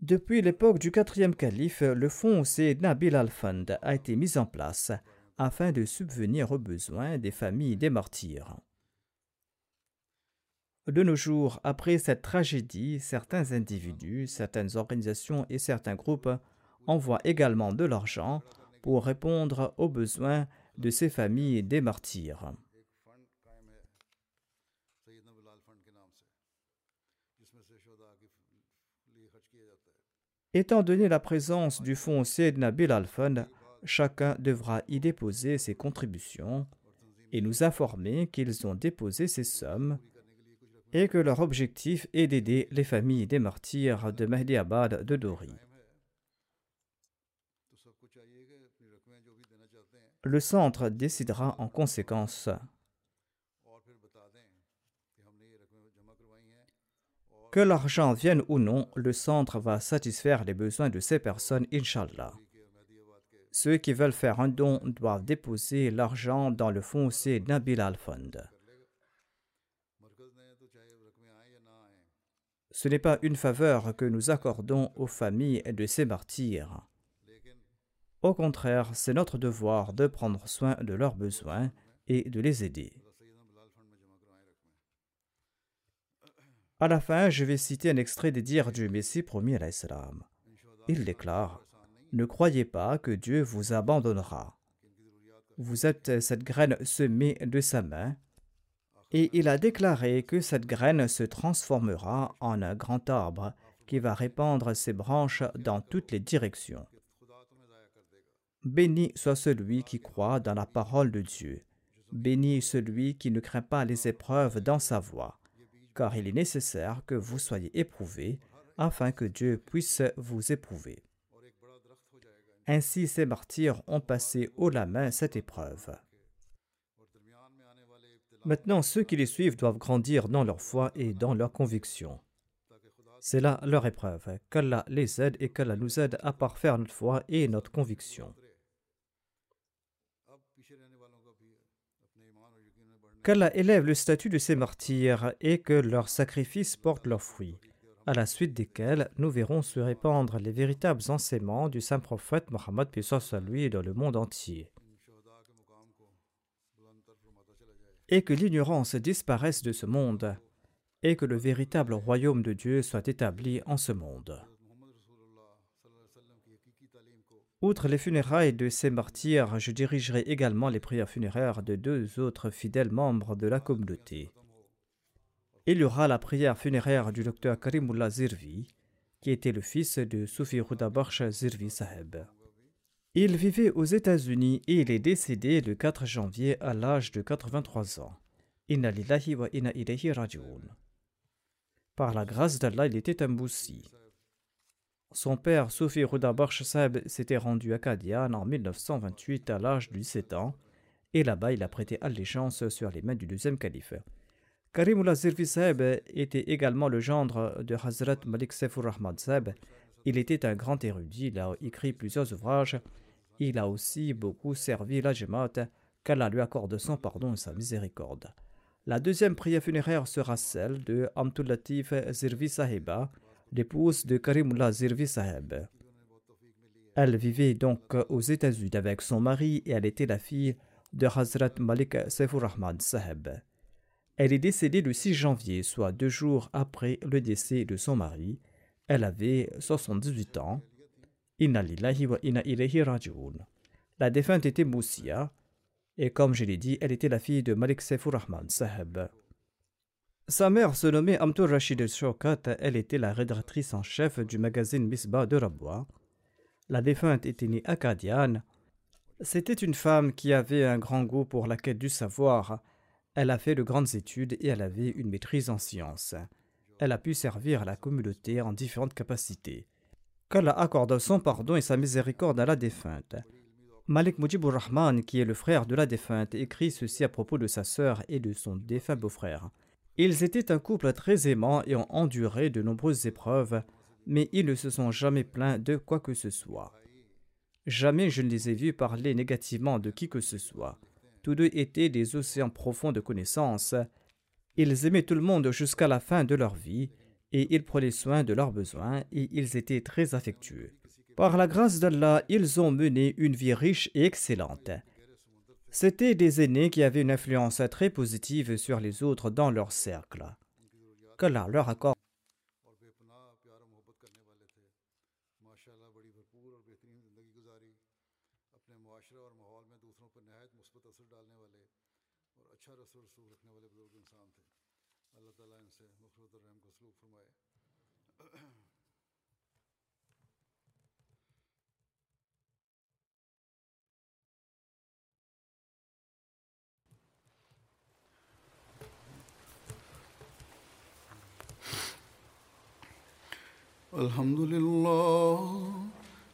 Depuis l'époque du quatrième calife, le fonds Nabil al-Fund a été mis en place afin de subvenir aux besoins des familles des martyrs. De nos jours, après cette tragédie, certains individus, certaines organisations et certains groupes envoient également de l'argent pour répondre aux besoins de ces familles des martyrs. Étant donné la présence du fonds Sayyidina Bilal Fund, chacun devra y déposer ses contributions et nous informer qu'ils ont déposé ces sommes et que leur objectif est d'aider les familles des martyrs de Mahdi Abad de Dori. Le centre décidera en conséquence. Que l'argent vienne ou non, le centre va satisfaire les besoins de ces personnes, Inch'Allah. Ceux qui veulent faire un don doivent déposer l'argent dans le fonds C Nabil al-Fund. Ce n'est pas une faveur que nous accordons aux familles de ces martyrs. Au contraire, c'est notre devoir de prendre soin de leurs besoins et de les aider. À la fin, je vais citer un extrait des dires du Messie promis à l'Islam. Il déclare Ne croyez pas que Dieu vous abandonnera. Vous êtes cette graine semée de sa main, et il a déclaré que cette graine se transformera en un grand arbre qui va répandre ses branches dans toutes les directions. Béni soit celui qui croit dans la parole de Dieu. Béni celui qui ne craint pas les épreuves dans sa voie, car il est nécessaire que vous soyez éprouvés afin que Dieu puisse vous éprouver. Ainsi ces martyrs ont passé haut la main cette épreuve. Maintenant, ceux qui les suivent doivent grandir dans leur foi et dans leur conviction. C'est là leur épreuve. Qu'Allah les aide et qu'Allah nous aide à parfaire notre foi et notre conviction. qu'Allah élève le statut de ces martyrs et que leurs sacrifices portent leurs fruits, à la suite desquels nous verrons se répandre les véritables enseignements du saint prophète Mohammed à lui dans le monde entier. Et que l'ignorance disparaisse de ce monde, et que le véritable royaume de Dieu soit établi en ce monde. Outre les funérailles de ces martyrs, je dirigerai également les prières funéraires de deux autres fidèles membres de la communauté. Il y aura la prière funéraire du docteur Karimullah Zirvi, qui était le fils de Soufi Rudabarsha Zirvi Saheb. Il vivait aux États-Unis et il est décédé le 4 janvier à l'âge de 83 ans. Inna wa Par la grâce d'Allah, il était un boussi. Son père, Sophie Rudabarsh Saheb, s'était rendu à Kadian en 1928 à l'âge de 17 ans, et là-bas il a prêté allégeance sur les mains du deuxième calife. Karimullah Zirvi Saheb était également le gendre de Hazrat Malik Sefur Rahman Saheb. Il était un grand érudit, il a écrit plusieurs ouvrages. Il a aussi beaucoup servi la Jemaat, qu'Allah lui accorde son pardon et sa miséricorde. La deuxième prière funéraire sera celle de Amtul Latif Zirvi Sahiba, l'épouse de Karimullah Zirvi Saheb. Elle vivait donc aux États-Unis avec son mari et elle était la fille de Hazrat Malik Saifur Rahman Saheb. Elle est décédée le 6 janvier, soit deux jours après le décès de son mari. Elle avait 78 ans. La défunte était Moussia, et comme je l'ai dit, elle était la fille de Malik Saifur Rahman Saheb. Sa mère se nommait Amtur Rashid Shokat, elle était la rédactrice en chef du magazine Misbah de Rabwa. La défunte était née acadienne. C'était une femme qui avait un grand goût pour la quête du savoir. Elle a fait de grandes études et elle avait une maîtrise en sciences. Elle a pu servir la communauté en différentes capacités. Qu'Allah accorde son pardon et sa miséricorde à la défunte. Malik Mujibur Rahman, qui est le frère de la défunte, écrit ceci à propos de sa sœur et de son défunt beau-frère. Ils étaient un couple très aimant et ont enduré de nombreuses épreuves, mais ils ne se sont jamais plaints de quoi que ce soit. Jamais je ne les ai vus parler négativement de qui que ce soit. Tous deux étaient des océans profonds de connaissances. Ils aimaient tout le monde jusqu'à la fin de leur vie, et ils prenaient soin de leurs besoins, et ils étaient très affectueux. Par la grâce d'Allah, ils ont mené une vie riche et excellente. C'étaient des aînés qui avaient une influence très positive sur les autres dans leur cercle. Qu'Allah leur accorde الحمد لله